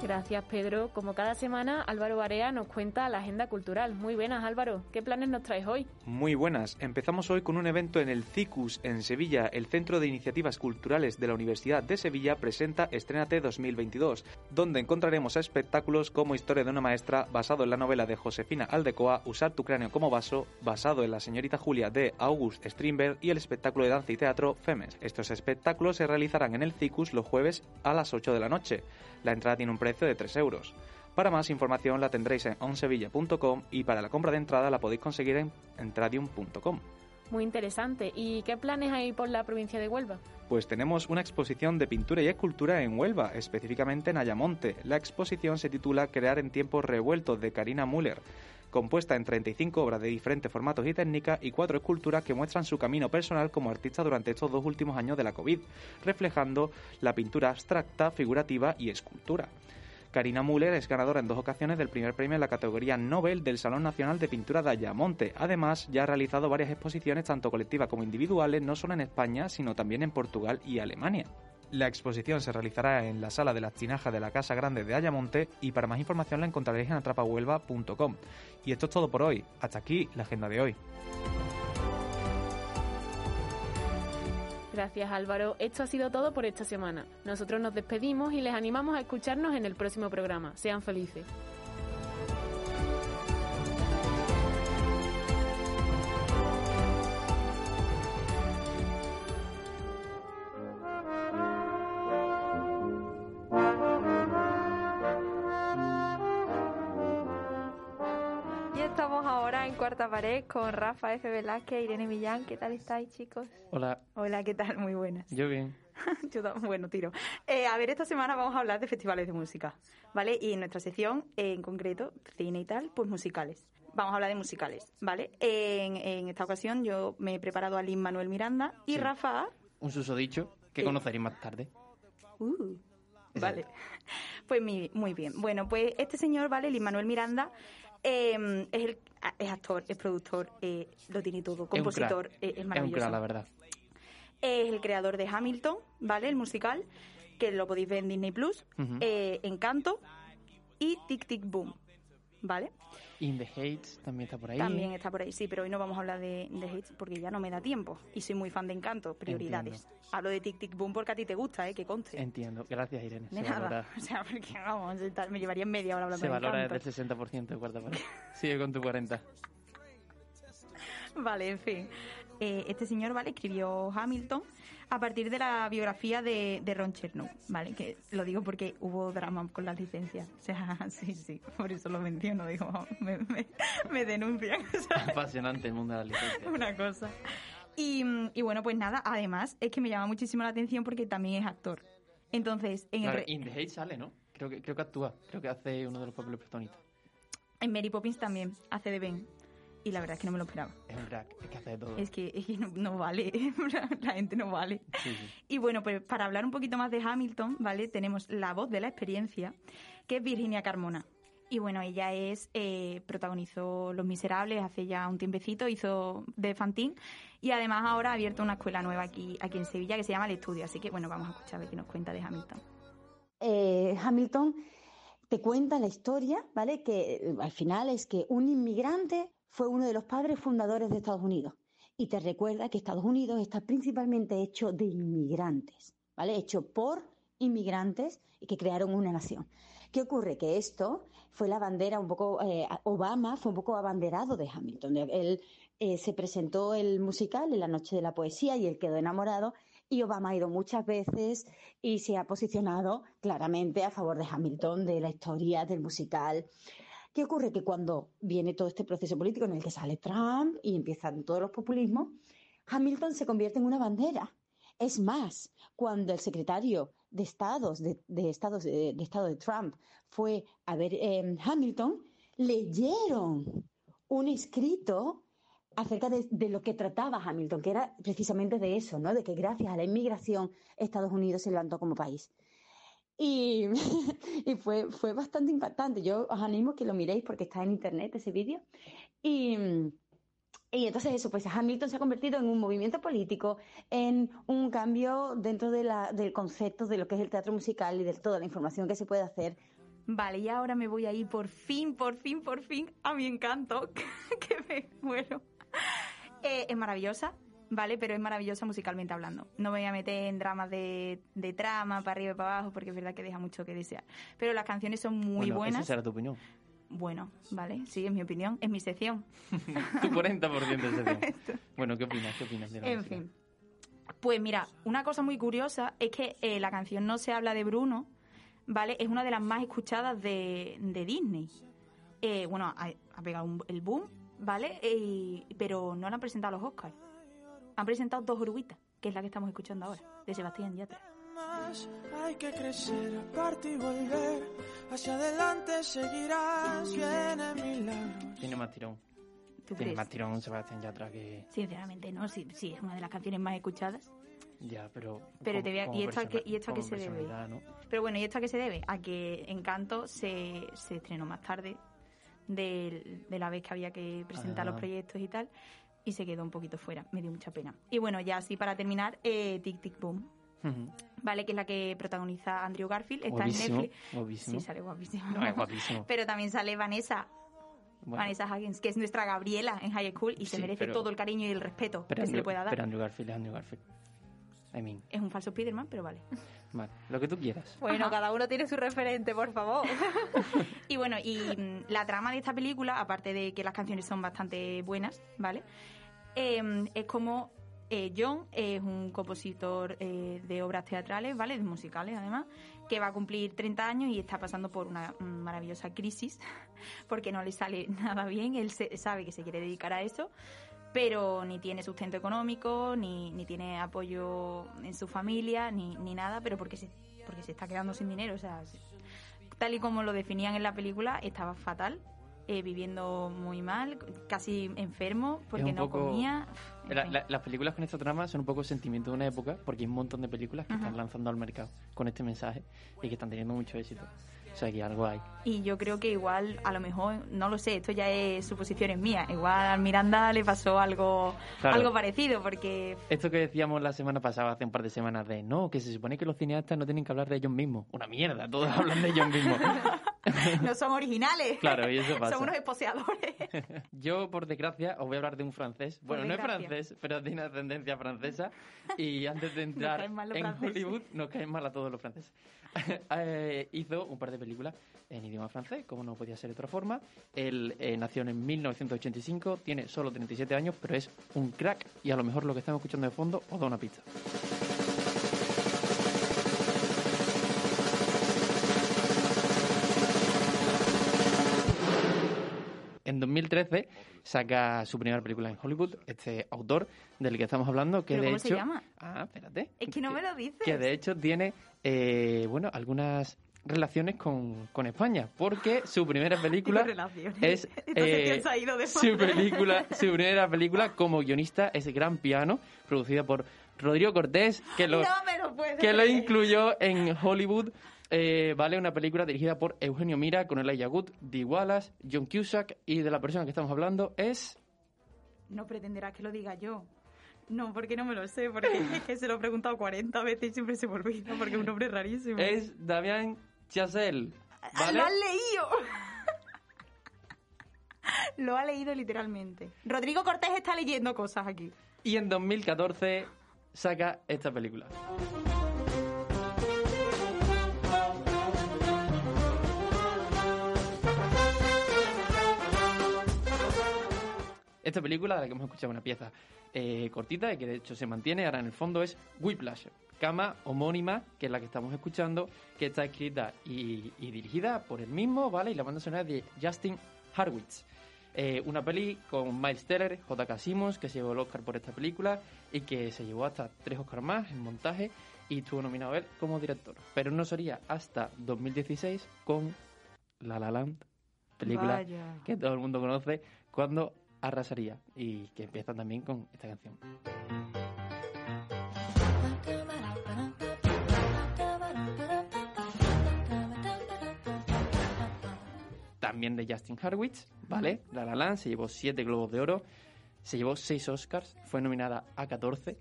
Gracias, Pedro. Como cada semana, Álvaro Barea nos cuenta la agenda cultural. Muy buenas, Álvaro. ¿Qué planes nos traes hoy? Muy buenas. Empezamos hoy con un evento en el CICUS, en Sevilla. El Centro de Iniciativas Culturales de la Universidad de Sevilla presenta Estrénate 2022, donde encontraremos espectáculos como Historia de una maestra, basado en la novela de Josefina Aldecoa, Usar tu cráneo como vaso, basado en la señorita Julia de August Strindberg y el espectáculo de danza y teatro Femes. Estos espectáculos se realizarán en el CICUS los jueves a las 8 de la noche. La entrada tiene un precio de 3 euros. Para más información la tendréis en onsevilla.com y para la compra de entrada la podéis conseguir en entradium.com. Muy interesante. ¿Y qué planes hay por la provincia de Huelva? Pues tenemos una exposición de pintura y escultura en Huelva, específicamente en Ayamonte. La exposición se titula Crear en tiempos revueltos de Karina Müller, compuesta en 35 obras de diferentes formatos y técnicas y cuatro esculturas que muestran su camino personal como artista durante estos dos últimos años de la COVID, reflejando la pintura abstracta, figurativa y escultura. Karina Müller es ganadora en dos ocasiones del primer premio en la categoría Nobel del Salón Nacional de Pintura de Ayamonte. Además, ya ha realizado varias exposiciones, tanto colectivas como individuales, no solo en España, sino también en Portugal y Alemania. La exposición se realizará en la sala de las tinajas de la Casa Grande de Ayamonte y para más información la encontraréis en atrapahuelva.com. Y esto es todo por hoy. Hasta aquí la agenda de hoy. Gracias Álvaro. Esto ha sido todo por esta semana. Nosotros nos despedimos y les animamos a escucharnos en el próximo programa. Sean felices. Cuarta Pared con Rafa F. Velázquez e Irene Millán. ¿Qué tal estáis, chicos? Hola. Hola, ¿qué tal? Muy buenas. Yo bien. Yo bueno, tiro. Eh, a ver, esta semana vamos a hablar de festivales de música, ¿vale? Y en nuestra sección, en concreto, cine y tal, pues musicales. Vamos a hablar de musicales, ¿vale? En, en esta ocasión yo me he preparado a Lin Manuel Miranda y Sí. Rafa... Un susodicho que Sí. conoceréis más tarde. Uh, vale. Pues mi- muy bien. Bueno, pues este señor, ¿vale? Lin Manuel Miranda eh, es, el, es actor, es productor, eh, lo tiene todo, compositor, es un eh, es Es un maravilloso. crack, la verdad. Es el creador de Hamilton, ¿vale? El musical, que lo podéis ver en Disney Plus, eh, Encanto y Tic Tic Boom, ¿vale? In the Hates también está por ahí. También está por ahí, sí, pero hoy no vamos a hablar de, de hits porque ya no me da tiempo y soy muy fan de Encanto, prioridades. Hablo de Tic Tic Boom porque a ti te gusta, ¿eh? Que conste. Entiendo. Gracias, Irene. De se nada. valora, O sea, porque vamos, me llevaría media hora hablando se de valora Encanto. desde el 60% de cuarta pared. Sigue con tu 40. Vale, en fin. Eh, este señor, ¿vale? Escribió Hamilton a partir de la biografía de, de Ron Chernow, ¿vale? Que lo digo porque hubo drama con las licencias. O sea, sí, sí, por eso lo menciono, digo, me, me, me denuncian. ¿sabes? Apasionante el mundo de la licencia. Una cosa. Y, y bueno, pues nada, además es que me llama muchísimo la atención porque también es actor. Entonces, en, el Claro, In the Hates sale, ¿no? Creo que, creo que actúa. Creo que hace uno de los papeles protagonistas. en Mary Poppins también hace de Ben. Y la verdad es que no me lo esperaba. Es un crack. Es que hace de todo. Es que, es que no, no vale, la gente no vale. Sí, sí. Y bueno, pues para hablar un poquito más de Hamilton, ¿vale? Tenemos la voz de la experiencia, que es Virginia Carmona. Y bueno, ella es eh, protagonizó Los Miserables hace ya un tiempecito, hizo de Fantine y además ahora ha abierto una escuela nueva aquí, aquí en Sevilla que se llama El Estudio. Así que bueno, vamos a escuchar a ver qué nos cuenta de Hamilton. Eh, Hamilton te cuenta la historia, ¿vale? Que eh, al final es que un inmigrante fue uno de los padres fundadores de Estados Unidos. Y te recuerda que Estados Unidos está principalmente hecho de inmigrantes, ¿vale? Hecho por inmigrantes y que crearon una nación. ¿Qué ocurre? Que esto fue la bandera un poco, eh, Obama fue un poco abanderado de Hamilton. Él eh, se presentó el musical en la noche de la poesía y él quedó enamorado y Obama ha ido muchas veces y se ha posicionado claramente a favor de Hamilton, de la historia, del musical. ¿Qué ocurre? Que cuando viene todo este proceso político en el que sale Trump y empiezan todos los populismos, Hamilton se convierte en una bandera. Es más, cuando el secretario de estados, de, estados, de, de estado de Trump, fue a ver eh, Hamilton, leyeron un escrito acerca de, de, lo que trataba Hamilton, que era precisamente de eso, ¿no? De que gracias a la inmigración Estados Unidos se levantó como país. Y, y fue, fue bastante impactante. Yo os animo a que lo miréis porque está en internet ese vídeo. Y, y entonces eso, pues Hamilton se ha convertido en un movimiento político, en un cambio dentro de la, del concepto de lo que es el teatro musical y de toda la información que se puede hacer. Vale, y ahora me voy a ir por fin, por fin, por fin a mi encanto, que me muero. Eh, es maravillosa, ¿vale? Pero es maravillosa musicalmente hablando. No me voy a meter en dramas de, de, trama, para arriba y para abajo, porque es verdad que deja mucho que desear. Pero las canciones son muy bueno, buenas. Esa será tu opinión. Bueno, vale, sí, es mi opinión, es mi sección. tu 40% de sección. bueno, ¿qué opinas? ¿Qué opinas de la En música? fin. Pues mira, una cosa muy curiosa es que eh, la canción No se habla de Bruno, ¿vale? Es una de las más escuchadas de, de Disney. Eh, bueno, ha, ha pegado un, el boom, ¿vale? Eh, pero no la han presentado a los Oscars. Han presentado dos oruguitas, que es la que estamos escuchando ahora, de Sebastián Yatra. Más hay que crecer, aparte y volver. Hacia adelante seguirás, viene milagros. Tiene más tirón. ¿Tú Tiene crees? más tirón Sebastián Yatra que... Sinceramente, no, sí, sí, es una de las canciones más escuchadas. Ya, pero... Pero como- te voy a- como ¿y esto a qué- persona- y esto a qué se debe? ¿no? Pero bueno, ¿y esto a qué se debe? A que Encanto se, se estrenó más tarde de, de la vez que había que presentar Ah. los proyectos y tal, y se quedó un poquito fuera. Me dio mucha pena. Y bueno, ya así para terminar, eh, Tic Tic Boom. ¿Vale? Que es la que protagoniza Andrew Garfield. Está Guapísimo, en Netflix. guapísimo. Sí, sale guapísimo. No, es guapísimo. Pero también sale Vanessa. Bueno. Vanessa Huggins, que es nuestra Gabriela en High School y se merece pero- todo el cariño y el respeto que se le pueda dar. pero Andrew Garfield es Andrew Garfield. I mean, Es un falso Spiderman, pero vale. vale, lo que tú quieras. Bueno, cada uno tiene su referente, por favor. y bueno, y mm, la trama de esta película, aparte de que las canciones son bastante buenas, ¿vale? Eh, es como eh, John es un compositor eh, de obras teatrales, ¿vale? De musicales, además, que va a cumplir 30 años y está pasando por una mm, maravillosa crisis porque no le sale nada bien. Él se- sabe que se quiere dedicar a eso, pero ni tiene sustento económico, ni, ni tiene apoyo en su familia, ni, ni nada, pero porque se, porque se está quedando sin dinero. O sea, se- tal y como lo definían en la película, estaba fatal, eh, viviendo muy mal, casi enfermo, porque no poco- comía. en La- fin. la- las películas con esta trama son un poco sentimiento de una época, porque hay un montón de películas que están lanzando al mercado con este mensaje y que están teniendo mucho éxito. O sea, que algo hay. Y yo creo que igual, a lo mejor, no lo sé, esto ya es suposiciones mías. Igual a Miranda le pasó algo, Claro. algo parecido, porque Esto que decíamos la semana pasada, hace un par de semanas, de no, que se supone que los cineastas no tienen que hablar de ellos mismos. Una mierda, todos hablan de ellos mismos. no son originales. Claro, y eso pasa. Son unos esposeadores. Yo, por desgracia, os voy a hablar de un francés. Por Bueno, no es francés, pero tiene ascendencia francesa. Y antes de entrar en franceses. Hollywood, nos caen mal a todos los franceses. Eh, hizo un par de películas en idioma francés, como no podía ser de otra forma. Él eh, nació en 1985, tiene solo 37 años, pero es un crack. Y a lo mejor lo que estamos escuchando de fondo os da una pizza. 2013 saca su primera película en Hollywood, este autor del que estamos hablando, que ¿Pero de cómo hecho... se llama? Ah, espérate. Es que no me lo dices. Que de hecho tiene, eh, bueno, algunas relaciones con, con España, porque su primera película es de su película, su primera película como guionista es Gran Piano, producida por Rodrigo Cortés, que lo, No lo que lo incluyó en Hollywood. Eh, vale, una película dirigida por Eugenio Mira, con Elijah Wood, Dee Wallace, John Cusack y de la persona que estamos hablando es No pretenderás que lo diga yo. No, porque no me lo sé, porque es que se lo he preguntado 40 veces y siempre se me olvida, porque es un nombre rarísimo. es Damián Chazelle. ¿vale? ¡Lo has leído! lo ha leído literalmente. Rodrigo Cortés está leyendo cosas aquí. Y en 2014 saca esta película. Esta película, de la que hemos escuchado una pieza eh, cortita y que de hecho se mantiene ahora en el fondo, es Whiplash, cama homónima, que es la que estamos escuchando, que está escrita y, y dirigida por el mismo, ¿vale? Y la banda sonora de Justin Harwitz. Eh, una peli con Miles Teller, J.K. Simmons, que se llevó el Oscar por esta película y que se llevó hasta tres Oscars más en montaje y estuvo nominado él como director. Pero no sería hasta 2016 con La La Land, película Vaya. que todo el mundo conoce, cuando arrasaría y que empieza también con esta canción. También de Justin Harwitz, ¿vale? La La Land se llevó 7 Globos de Oro, se llevó 6 Oscars, fue nominada a 14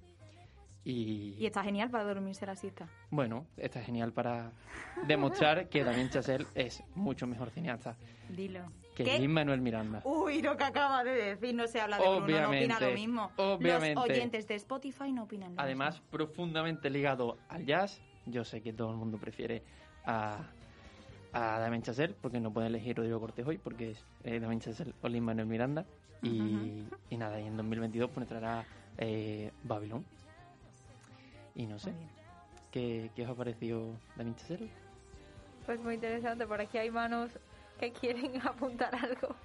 y, Y está genial para dormirse la siesta. bueno, está genial para demostrar que Damien Chazelle es mucho mejor cineasta Dilo. Que ¿Qué? Lin Manuel Miranda. Uy, lo que acaba de decir, no se habla de Bruno, no opina Obviamente, lo mismo. obviamente. Los oyentes de Spotify no opinan lo Además, profundamente ligado al jazz, yo sé que todo el mundo prefiere a, a Damien Chazelle, porque no puede elegir Rodrigo Cortés hoy, porque es eh, Damien Chazelle o Lin Manuel Miranda. Y nada, y en 2022 pues entrará eh, Babylon. Y no sé, ¿qué, ¿qué os ha parecido Damien Chazelle? Pues muy interesante, por aquí hay manos que quieren apuntar algo.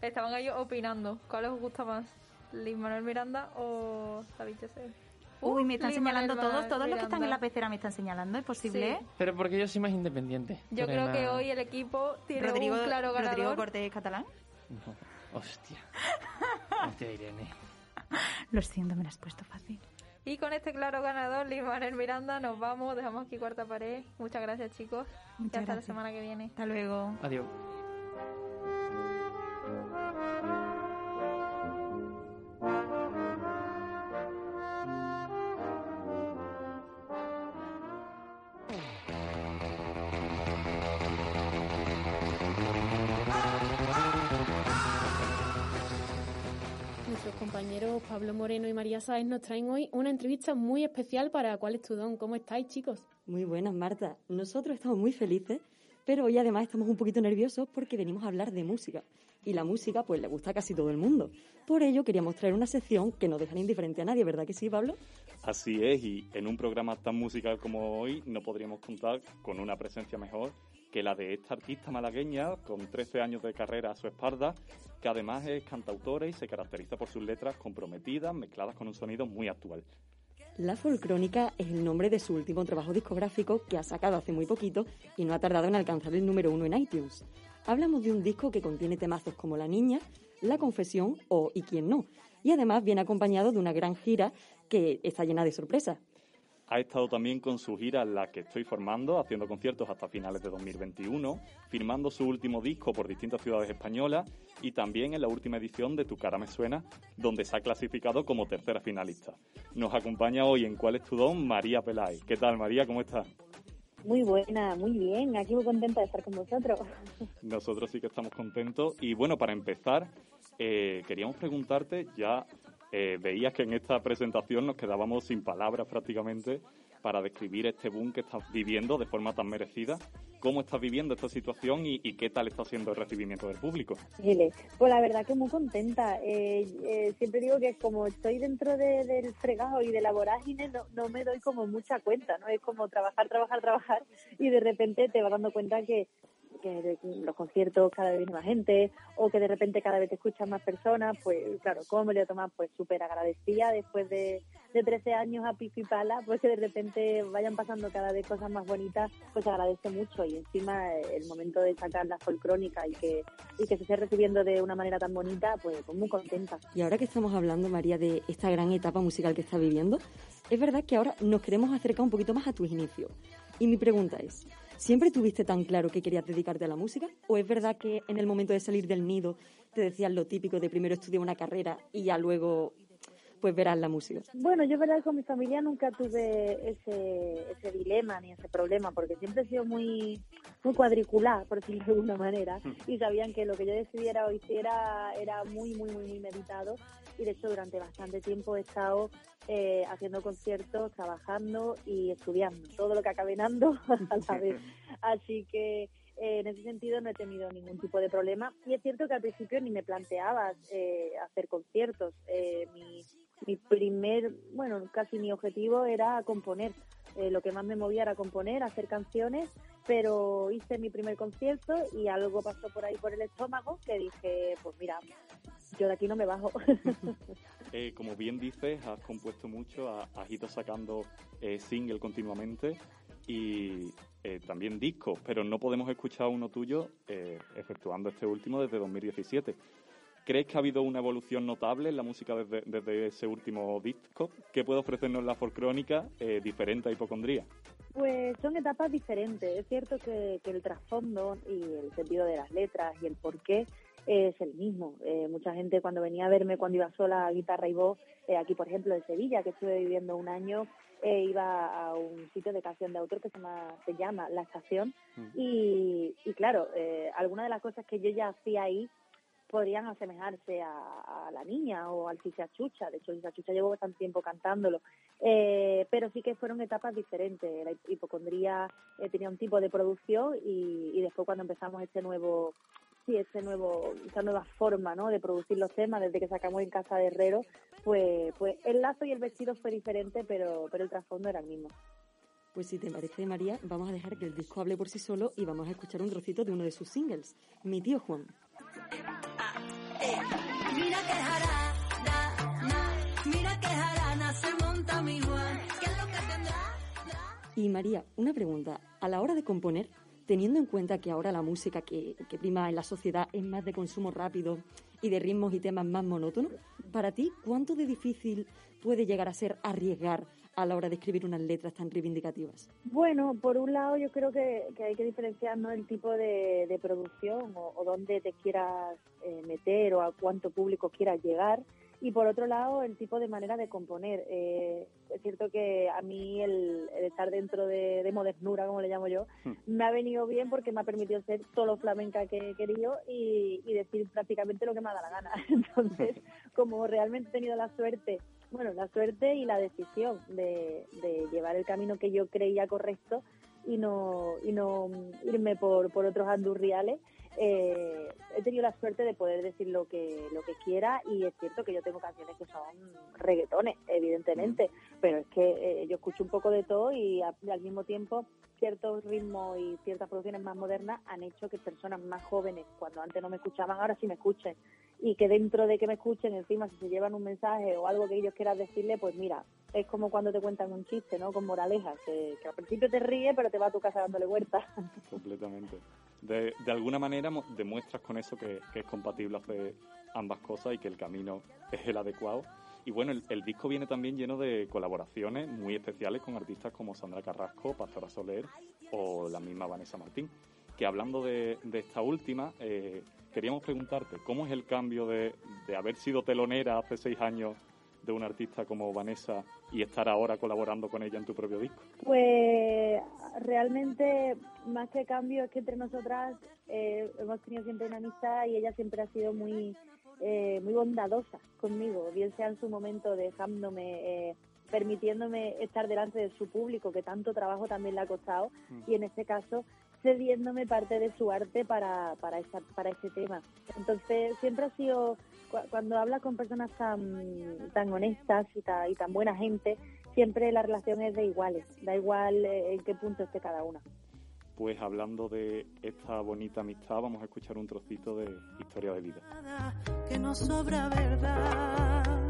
Estaban ellos opinando. ¿Cuál os gusta más? ¿Lin Manuel Miranda o David Chazelle? Uy, me están Lin Manuel señalando todos, todos los que están en la pecera me están señalando, ¿es posible? Sí. Pero porque yo soy más independiente. Yo creo que hoy el equipo tiene Rodrigo, un claro ganador. Rodrigo Cortés catalán. No, hostia. Hostia, Irene. Lo siento, me lo has puesto fácil. Y con este claro ganador, Lin Manuel Miranda, nos vamos. Dejamos aquí cuarta pared. Muchas gracias, chicos. y Muchas hasta la gracias. semana que viene. Hasta luego. Adiós. Compañeros Pablo Moreno y María Sáez nos traen hoy una entrevista muy especial para ¿Cuál es tu don? ¿Cómo estáis, chicos? Muy buenas, Marta. Nosotros estamos muy felices, pero hoy además estamos un poquito nerviosos porque venimos a hablar de música. Y la música, pues, le gusta a casi todo el mundo. Por ello, queríamos traer una sección que no deja indiferente a nadie, ¿verdad que sí, Pablo? Así es, y en un programa tan musical como hoy no podríamos contar con una presencia mejor que la de esta artista malagueña con 13 años de carrera a su espalda, que además es cantautora y se caracteriza por sus letras comprometidas, mezcladas con un sonido muy actual. La Folcrónica es el nombre de su último trabajo discográfico que ha sacado hace muy poquito y no ha tardado en alcanzar el número uno en iTunes. Hablamos de un disco que contiene temazos como La Niña, La Confesión o Y quién no, y además viene acompañado de una gran gira que está llena de sorpresas. Ha estado también con su gira La que estoy formando, haciendo conciertos hasta finales de 2021, firmando su último disco por distintas ciudades españolas y también en la última edición de Tu cara me suena, donde se ha clasificado como tercera finalista. Nos acompaña hoy en ¿Cuál es tu don? María Pelay. ¿Qué tal, María? ¿Cómo estás? Muy buena, muy bien. Aquí muy contenta de estar con vosotros. Nosotros sí que estamos contentos. Y bueno, para empezar, eh, queríamos preguntarte, ya eh, veías que en esta presentación nos quedábamos sin palabras prácticamente para describir este boom que estás viviendo de forma tan merecida. ¿Cómo estás viviendo esta situación y, y qué tal está siendo el recibimiento del público? Pues la verdad que muy contenta. Eh, eh, siempre digo que como estoy dentro de- del fregado y de la vorágine, no, no me doy como mucha cuenta, ¿no? Es como trabajar, trabajar, trabajar y de repente te vas dando cuenta que, que los conciertos cada vez viene más gente o que de repente cada vez te escuchan más personas, pues claro, ¿cómo me lo? Pues súper agradecida después de, de 13 años a pico y pala, pues que de repente vayan pasando cada vez cosas más bonitas, pues agradece mucho y encima eh, el momento de sacar la folcrónica y que, y que se esté recibiendo de una manera tan bonita, pues, pues muy contenta. Y ahora que estamos hablando, María, de esta gran etapa musical que estás viviendo, es verdad que ahora nos queremos acercar un poquito más a tus inicios. Y mi pregunta es, ¿siempre tuviste tan claro que querías dedicarte a la música? ¿O es verdad que en el momento de salir del nido te decían lo típico de primero estudiar una carrera y ya luego pues verás la música? Bueno, yo verdad con mi familia nunca tuve ese, ese dilema ni ese problema, porque siempre he sido muy, muy cuadricular, por decirlo de alguna manera, y sabían que lo que yo decidiera o hiciera era muy, muy, muy, muy meditado, y de hecho durante bastante tiempo he estado eh, haciendo conciertos, trabajando y estudiando, todo lo que acabe dando a la vez. Así que eh, en ese sentido no he tenido ningún tipo de problema. Y es cierto que al principio ni me planteabas eh, hacer conciertos. Eh, mi, mi primer, bueno, casi mi objetivo era componer. Eh, lo que más me movía era componer, hacer canciones pero hice mi primer concierto y algo pasó por ahí por el estómago que dije, pues mira, yo de aquí no me bajo. Eh, como bien dices, has compuesto mucho, has ido sacando eh, single continuamente y eh, también discos, pero no podemos escuchar uno tuyo eh, efectuando este último desde 2017. ¿Crees que ha habido una evolución notable en la música desde, desde ese último disco? ¿Qué puede ofrecernos la folcrónica eh, diferente a Hipocondría? Pues son etapas diferentes. Es cierto que, que el trasfondo y el sentido de las letras y el porqué es el mismo. Eh, mucha gente cuando venía a verme cuando iba sola a guitarra y voz, eh, aquí por ejemplo en Sevilla, que estuve viviendo un año, eh, iba a un sitio de canción de autor que se llama, se llama La Estación y, y claro, algunas de las cosas que yo ya hacía ahí podrían asemejarse a, la niña o al Chucha. De hecho, el Chucha llevo bastante tiempo cantándolo. Eh, pero sí que fueron etapas diferentes. La hipocondría eh, tenía un tipo de producción y, y después cuando empezamos este nuevo sí, este nuevo, esta nueva forma ¿no? de producir los temas desde que sacamos en casa de Herrero, pues, pues el lazo y el vestido fue diferente, pero, pero el trasfondo era el mismo. Pues si te parece, María, vamos a dejar que el disco hable por sí solo y vamos a escuchar un trocito de uno de sus singles, Mi tío Juan. Y María, una pregunta. A la hora de componer, teniendo en cuenta que ahora la música que, que prima en la sociedad es más de consumo rápido y de ritmos y temas más monótonos, para ti, ¿cuánto de difícil puede llegar a ser arriesgar a la hora de escribir unas letras tan reivindicativas? Bueno, por un lado yo creo que, que hay que diferenciar ¿no? el tipo de, de producción o, o dónde te quieras eh, meter o a cuánto público quieras llegar y por otro lado el tipo de manera de componer. Eh, es cierto que a mí el, el estar dentro de, de, modernura, como le llamo yo, me ha venido bien porque me ha permitido ser solo flamenca que he querido y, y decir prácticamente lo que me da la gana. Entonces, como realmente he tenido la suerte bueno, la suerte y la decisión de, de, llevar el camino que yo creía correcto y no, y no irme por, por otros andurriales. Eh, he tenido la suerte de poder decir lo que lo que quiera y es cierto que yo tengo canciones que son reggaetones, evidentemente, pero es que eh, yo escucho un poco de todo y a, al mismo tiempo ciertos ritmos y ciertas producciones más modernas han hecho que personas más jóvenes, cuando antes no me escuchaban, ahora sí me escuchen y que dentro de que me escuchen, encima si se llevan un mensaje o algo que ellos quieran decirle, pues mira, es como cuando te cuentan un chiste, ¿no? Con moraleja, que, al principio te ríe, pero te va a tu casa dándole vueltas. Completamente. De, de, alguna manera demuestras con eso que, que, es compatible hacer ambas cosas y que el camino es el adecuado. Y bueno, el, el, disco viene también lleno de colaboraciones muy especiales con artistas como Sandra Carrasco, Pastora Soler o la misma Vanessa Martín. Que hablando de, de esta última, eh, queríamos preguntarte, ¿cómo es el cambio de, de haber sido telonera hace seis años de una artista como Vanessa y estar ahora colaborando con ella en tu propio disco? Pues realmente más que cambio es que entre nosotras eh, hemos tenido siempre una amistad y ella siempre ha sido muy eh, muy bondadosa conmigo, bien sea en su momento dejándome, eh, permitiéndome estar delante de su público que tanto trabajo también le ha costado mm. y en este caso cediéndome parte de su arte para, para, esa, para ese tema. Entonces siempre ha sido, cuando hablas con personas tan, tan honestas y tan, y tan buena gente, siempre la relación es de iguales, da igual en qué punto esté cada una. Pues hablando de esta bonita amistad, vamos a escuchar un trocito de Historia de Vida. Que no sobra verdad.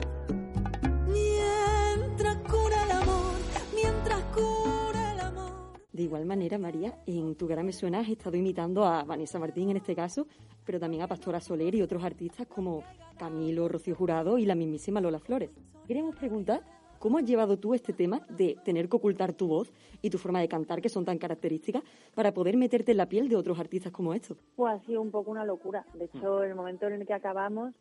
De igual manera, María, en Tu cara me suena has estado imitando a Vanessa Martín en este caso, pero también a Pastora Soler y otros artistas como Camilo, Rocío Jurado y la mismísima Lola Flores. Queremos preguntar ¿Cómo has llevado tú este tema de tener que ocultar tu voz y tu forma de cantar, que son tan características, para poder meterte en la piel de otros artistas como estos? Pues ha sido un poco una locura. De hecho, el momento en el que acabamos,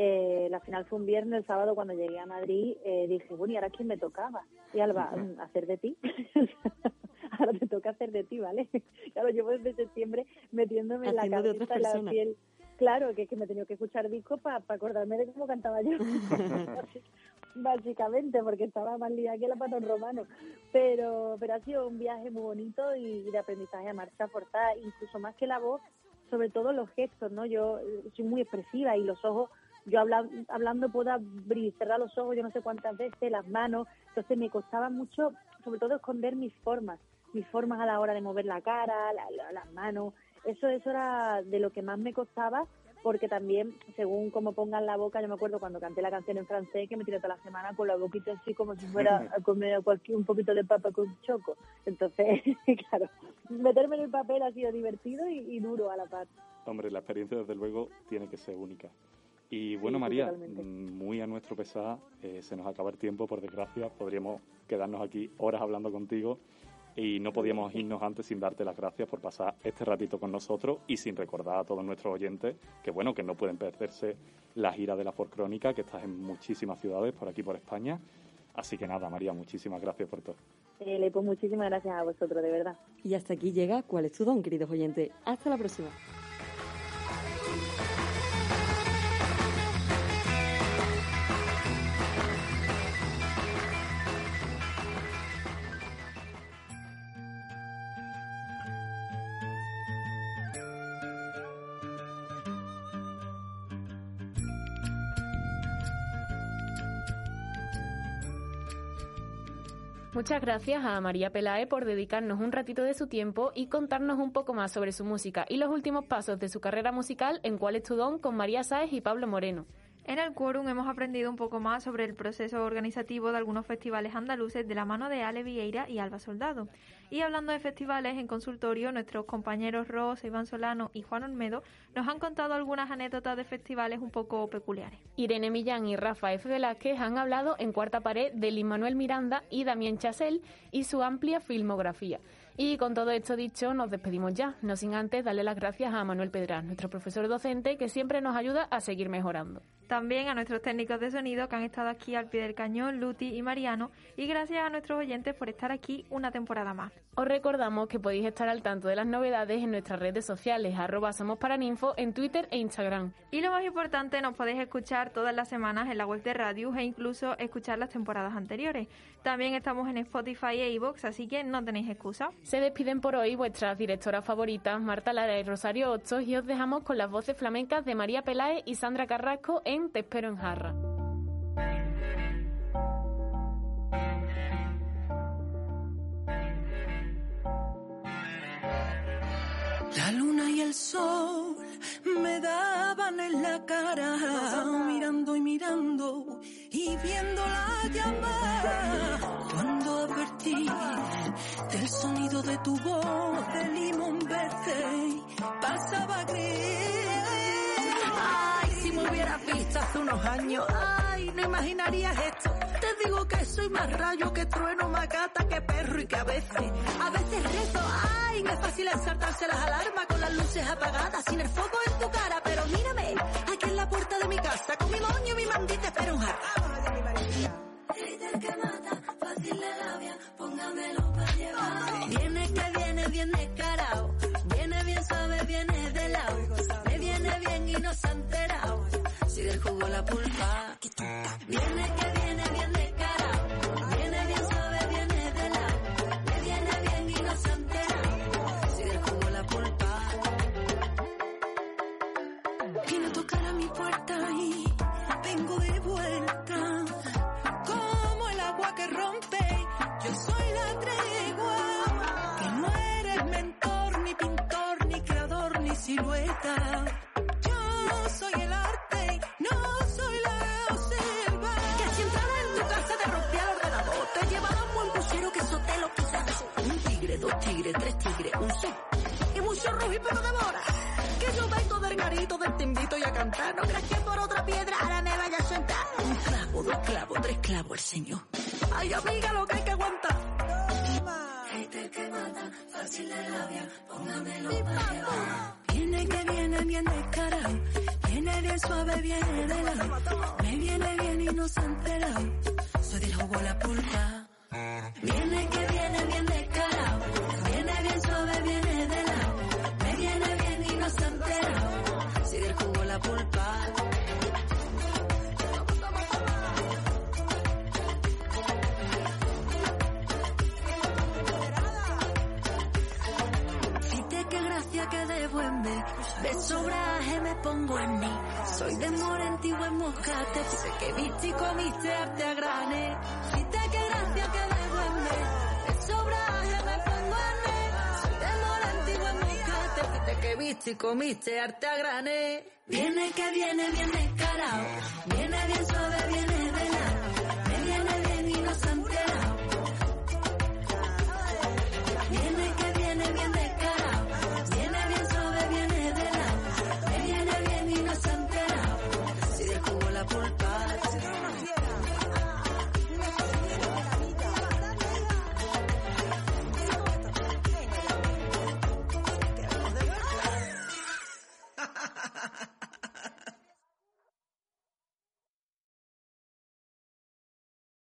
eh, la final fue un viernes, el sábado cuando llegué a Madrid, eh, dije, bueno, ¿y ahora quién me tocaba? Y Alba, hacer de ti. ahora te toca hacer de ti, ¿vale? Claro, llevo desde septiembre metiéndome en la cabeza, en la piel. Claro, que, que me he tenido que escuchar discos para pa acordarme de cómo cantaba yo. básicamente, porque estaba más liada que la patón romano. Pero, pero ha sido un viaje muy bonito y, de aprendizaje a marcha forzada, incluso más que la voz, sobre todo los gestos, ¿no? Yo soy muy expresiva y los ojos, yo habla, hablando puedo abrir, cerrar los ojos yo no sé cuántas veces, las manos, entonces me costaba mucho, sobre todo, esconder mis formas. mi forma a la hora de mover la cara, la- la- las manos. Eso, eso era de lo que más me costaba porque también, según cómo pongan la boca, yo me acuerdo cuando canté la canción en francés que me tiré toda la semana con la boquita así como si fuera a comer cualquier, un poquito de papa con choco. Entonces, claro, meterme en el papel ha sido divertido y, y duro a la par. Hombre, la experiencia desde luego tiene que ser única. Y bueno, Sí, María, totalmente. muy a nuestro pesar, eh, se nos acaba el tiempo, por desgracia. Podríamos quedarnos aquí horas hablando contigo y no podíamos irnos antes sin darte las gracias por pasar este ratito con nosotros y sin recordar a todos nuestros oyentes que, bueno, que no pueden perderse la gira de la Forcrónica, que estás en muchísimas ciudades por aquí, por España. Así que nada, María, muchísimas gracias por todo. Eh, le pues muchísimas gracias a vosotros, de verdad. Y hasta aquí llega ¿Cuál es tu don, queridos oyentes? Hasta la próxima. Muchas gracias a María Pelae por dedicarnos un ratito de su tiempo y contarnos un poco más sobre su música y los últimos pasos de su carrera musical en Cuál es tu don con María Sáez y Pablo Moreno. En el Quórum hemos aprendido un poco más sobre el proceso organizativo de algunos festivales andaluces de la mano de Ale Vieira y Alba Soldado. Y hablando de festivales, en consultorio, nuestros compañeros Rosa, Iván Solano y Juan Olmedo nos han contado algunas anécdotas de festivales un poco peculiares. Irene Millán y Rafa F. Velázquez han hablado en cuarta pared de Lin Manuel Miranda y Damián Chasel y su amplia filmografía. Y con todo esto dicho, nos despedimos ya, no sin antes darle las gracias a Manuel Pedraz, nuestro profesor docente, que siempre nos ayuda a seguir mejorando. También a nuestros técnicos de sonido que han estado aquí al pie del cañón, Luti y Mariano, y gracias a nuestros oyentes por estar aquí una temporada más. Os recordamos que podéis estar al tanto de las novedades en nuestras redes sociales, arroba somos paraninfo en Twitter e Instagram. Y lo más importante, nos podéis escuchar todas las semanas en la web de Radius e incluso escuchar las temporadas anteriores. También estamos en Spotify e iVoox, así que no tenéis excusa. Se despiden por hoy vuestras directoras favoritas, Marta Lara y Rosario Ocho, y os dejamos con las voces flamencas de María Peláez y Sandra Carrasco en Te espero en jarra. La luna y el sol me daban en la cara, mirando y mirando viendo la llama. Cuando advertí del sonido de tu voz de limón verde, pasaba gris. Ay, si me hubieras visto hace unos años, ay, no imaginarías esto. Te digo que soy más rayo que trueno, más gata que perro y que a veces, a veces rezo, ay, no es fácil saltarse las alarmas con las luces apagadas, sin el foco en tu cara, pero mírame, aquí la puerta de mi casa, con mi moño y mi mandita espero un que mata, fácil labia, póngamelo para llevar. Viene que viene bien descarado, viene bien suave, viene de lado, me viene bien y no se ha enterado, si del jugo la pulpa. Viene que viene y vengo de vuelta, como el agua que rompe, yo soy la tregua, que no eres mentor, ni pintor, ni creador, ni silueta. Yo soy el arte, no soy la selva. Que si entrara en tu casa te rompía el ordenador, te llevaba un buen pusero que eso te lo quizás. Un tigre, dos tigres, tres tigres, un sí. Y mucho rugir pero devora. Que vengo del invito y a cantar. No creas que por otra piedra ahora me vaya a sentar. Un clavo, dos clavos, tres clavos el señor. Ay, amiga, lo que hay que aguantar. Hater que mata, fácil de labia, póngamelo para llevar. Viene que viene bien descarado, viene bien suave, viene de lado. Me viene bien y no se ha enterado, soy del jugo la pulpa. Viene que viene bien descarado, viene bien suave, viene de lado. Me viene bien y no se ha enterado, Fíjate qué gracia que de buen ver, de sobraje me pongo en mí. Soy de morentivo en moscate, sé que viste y comiste arte a grane. Fíjate qué gracia que de buen ver, de sobraje me pongo ané. Soy que viste y comiste arte a grané. Viene que viene, viene carao, viene bien suave, viene velado, me viene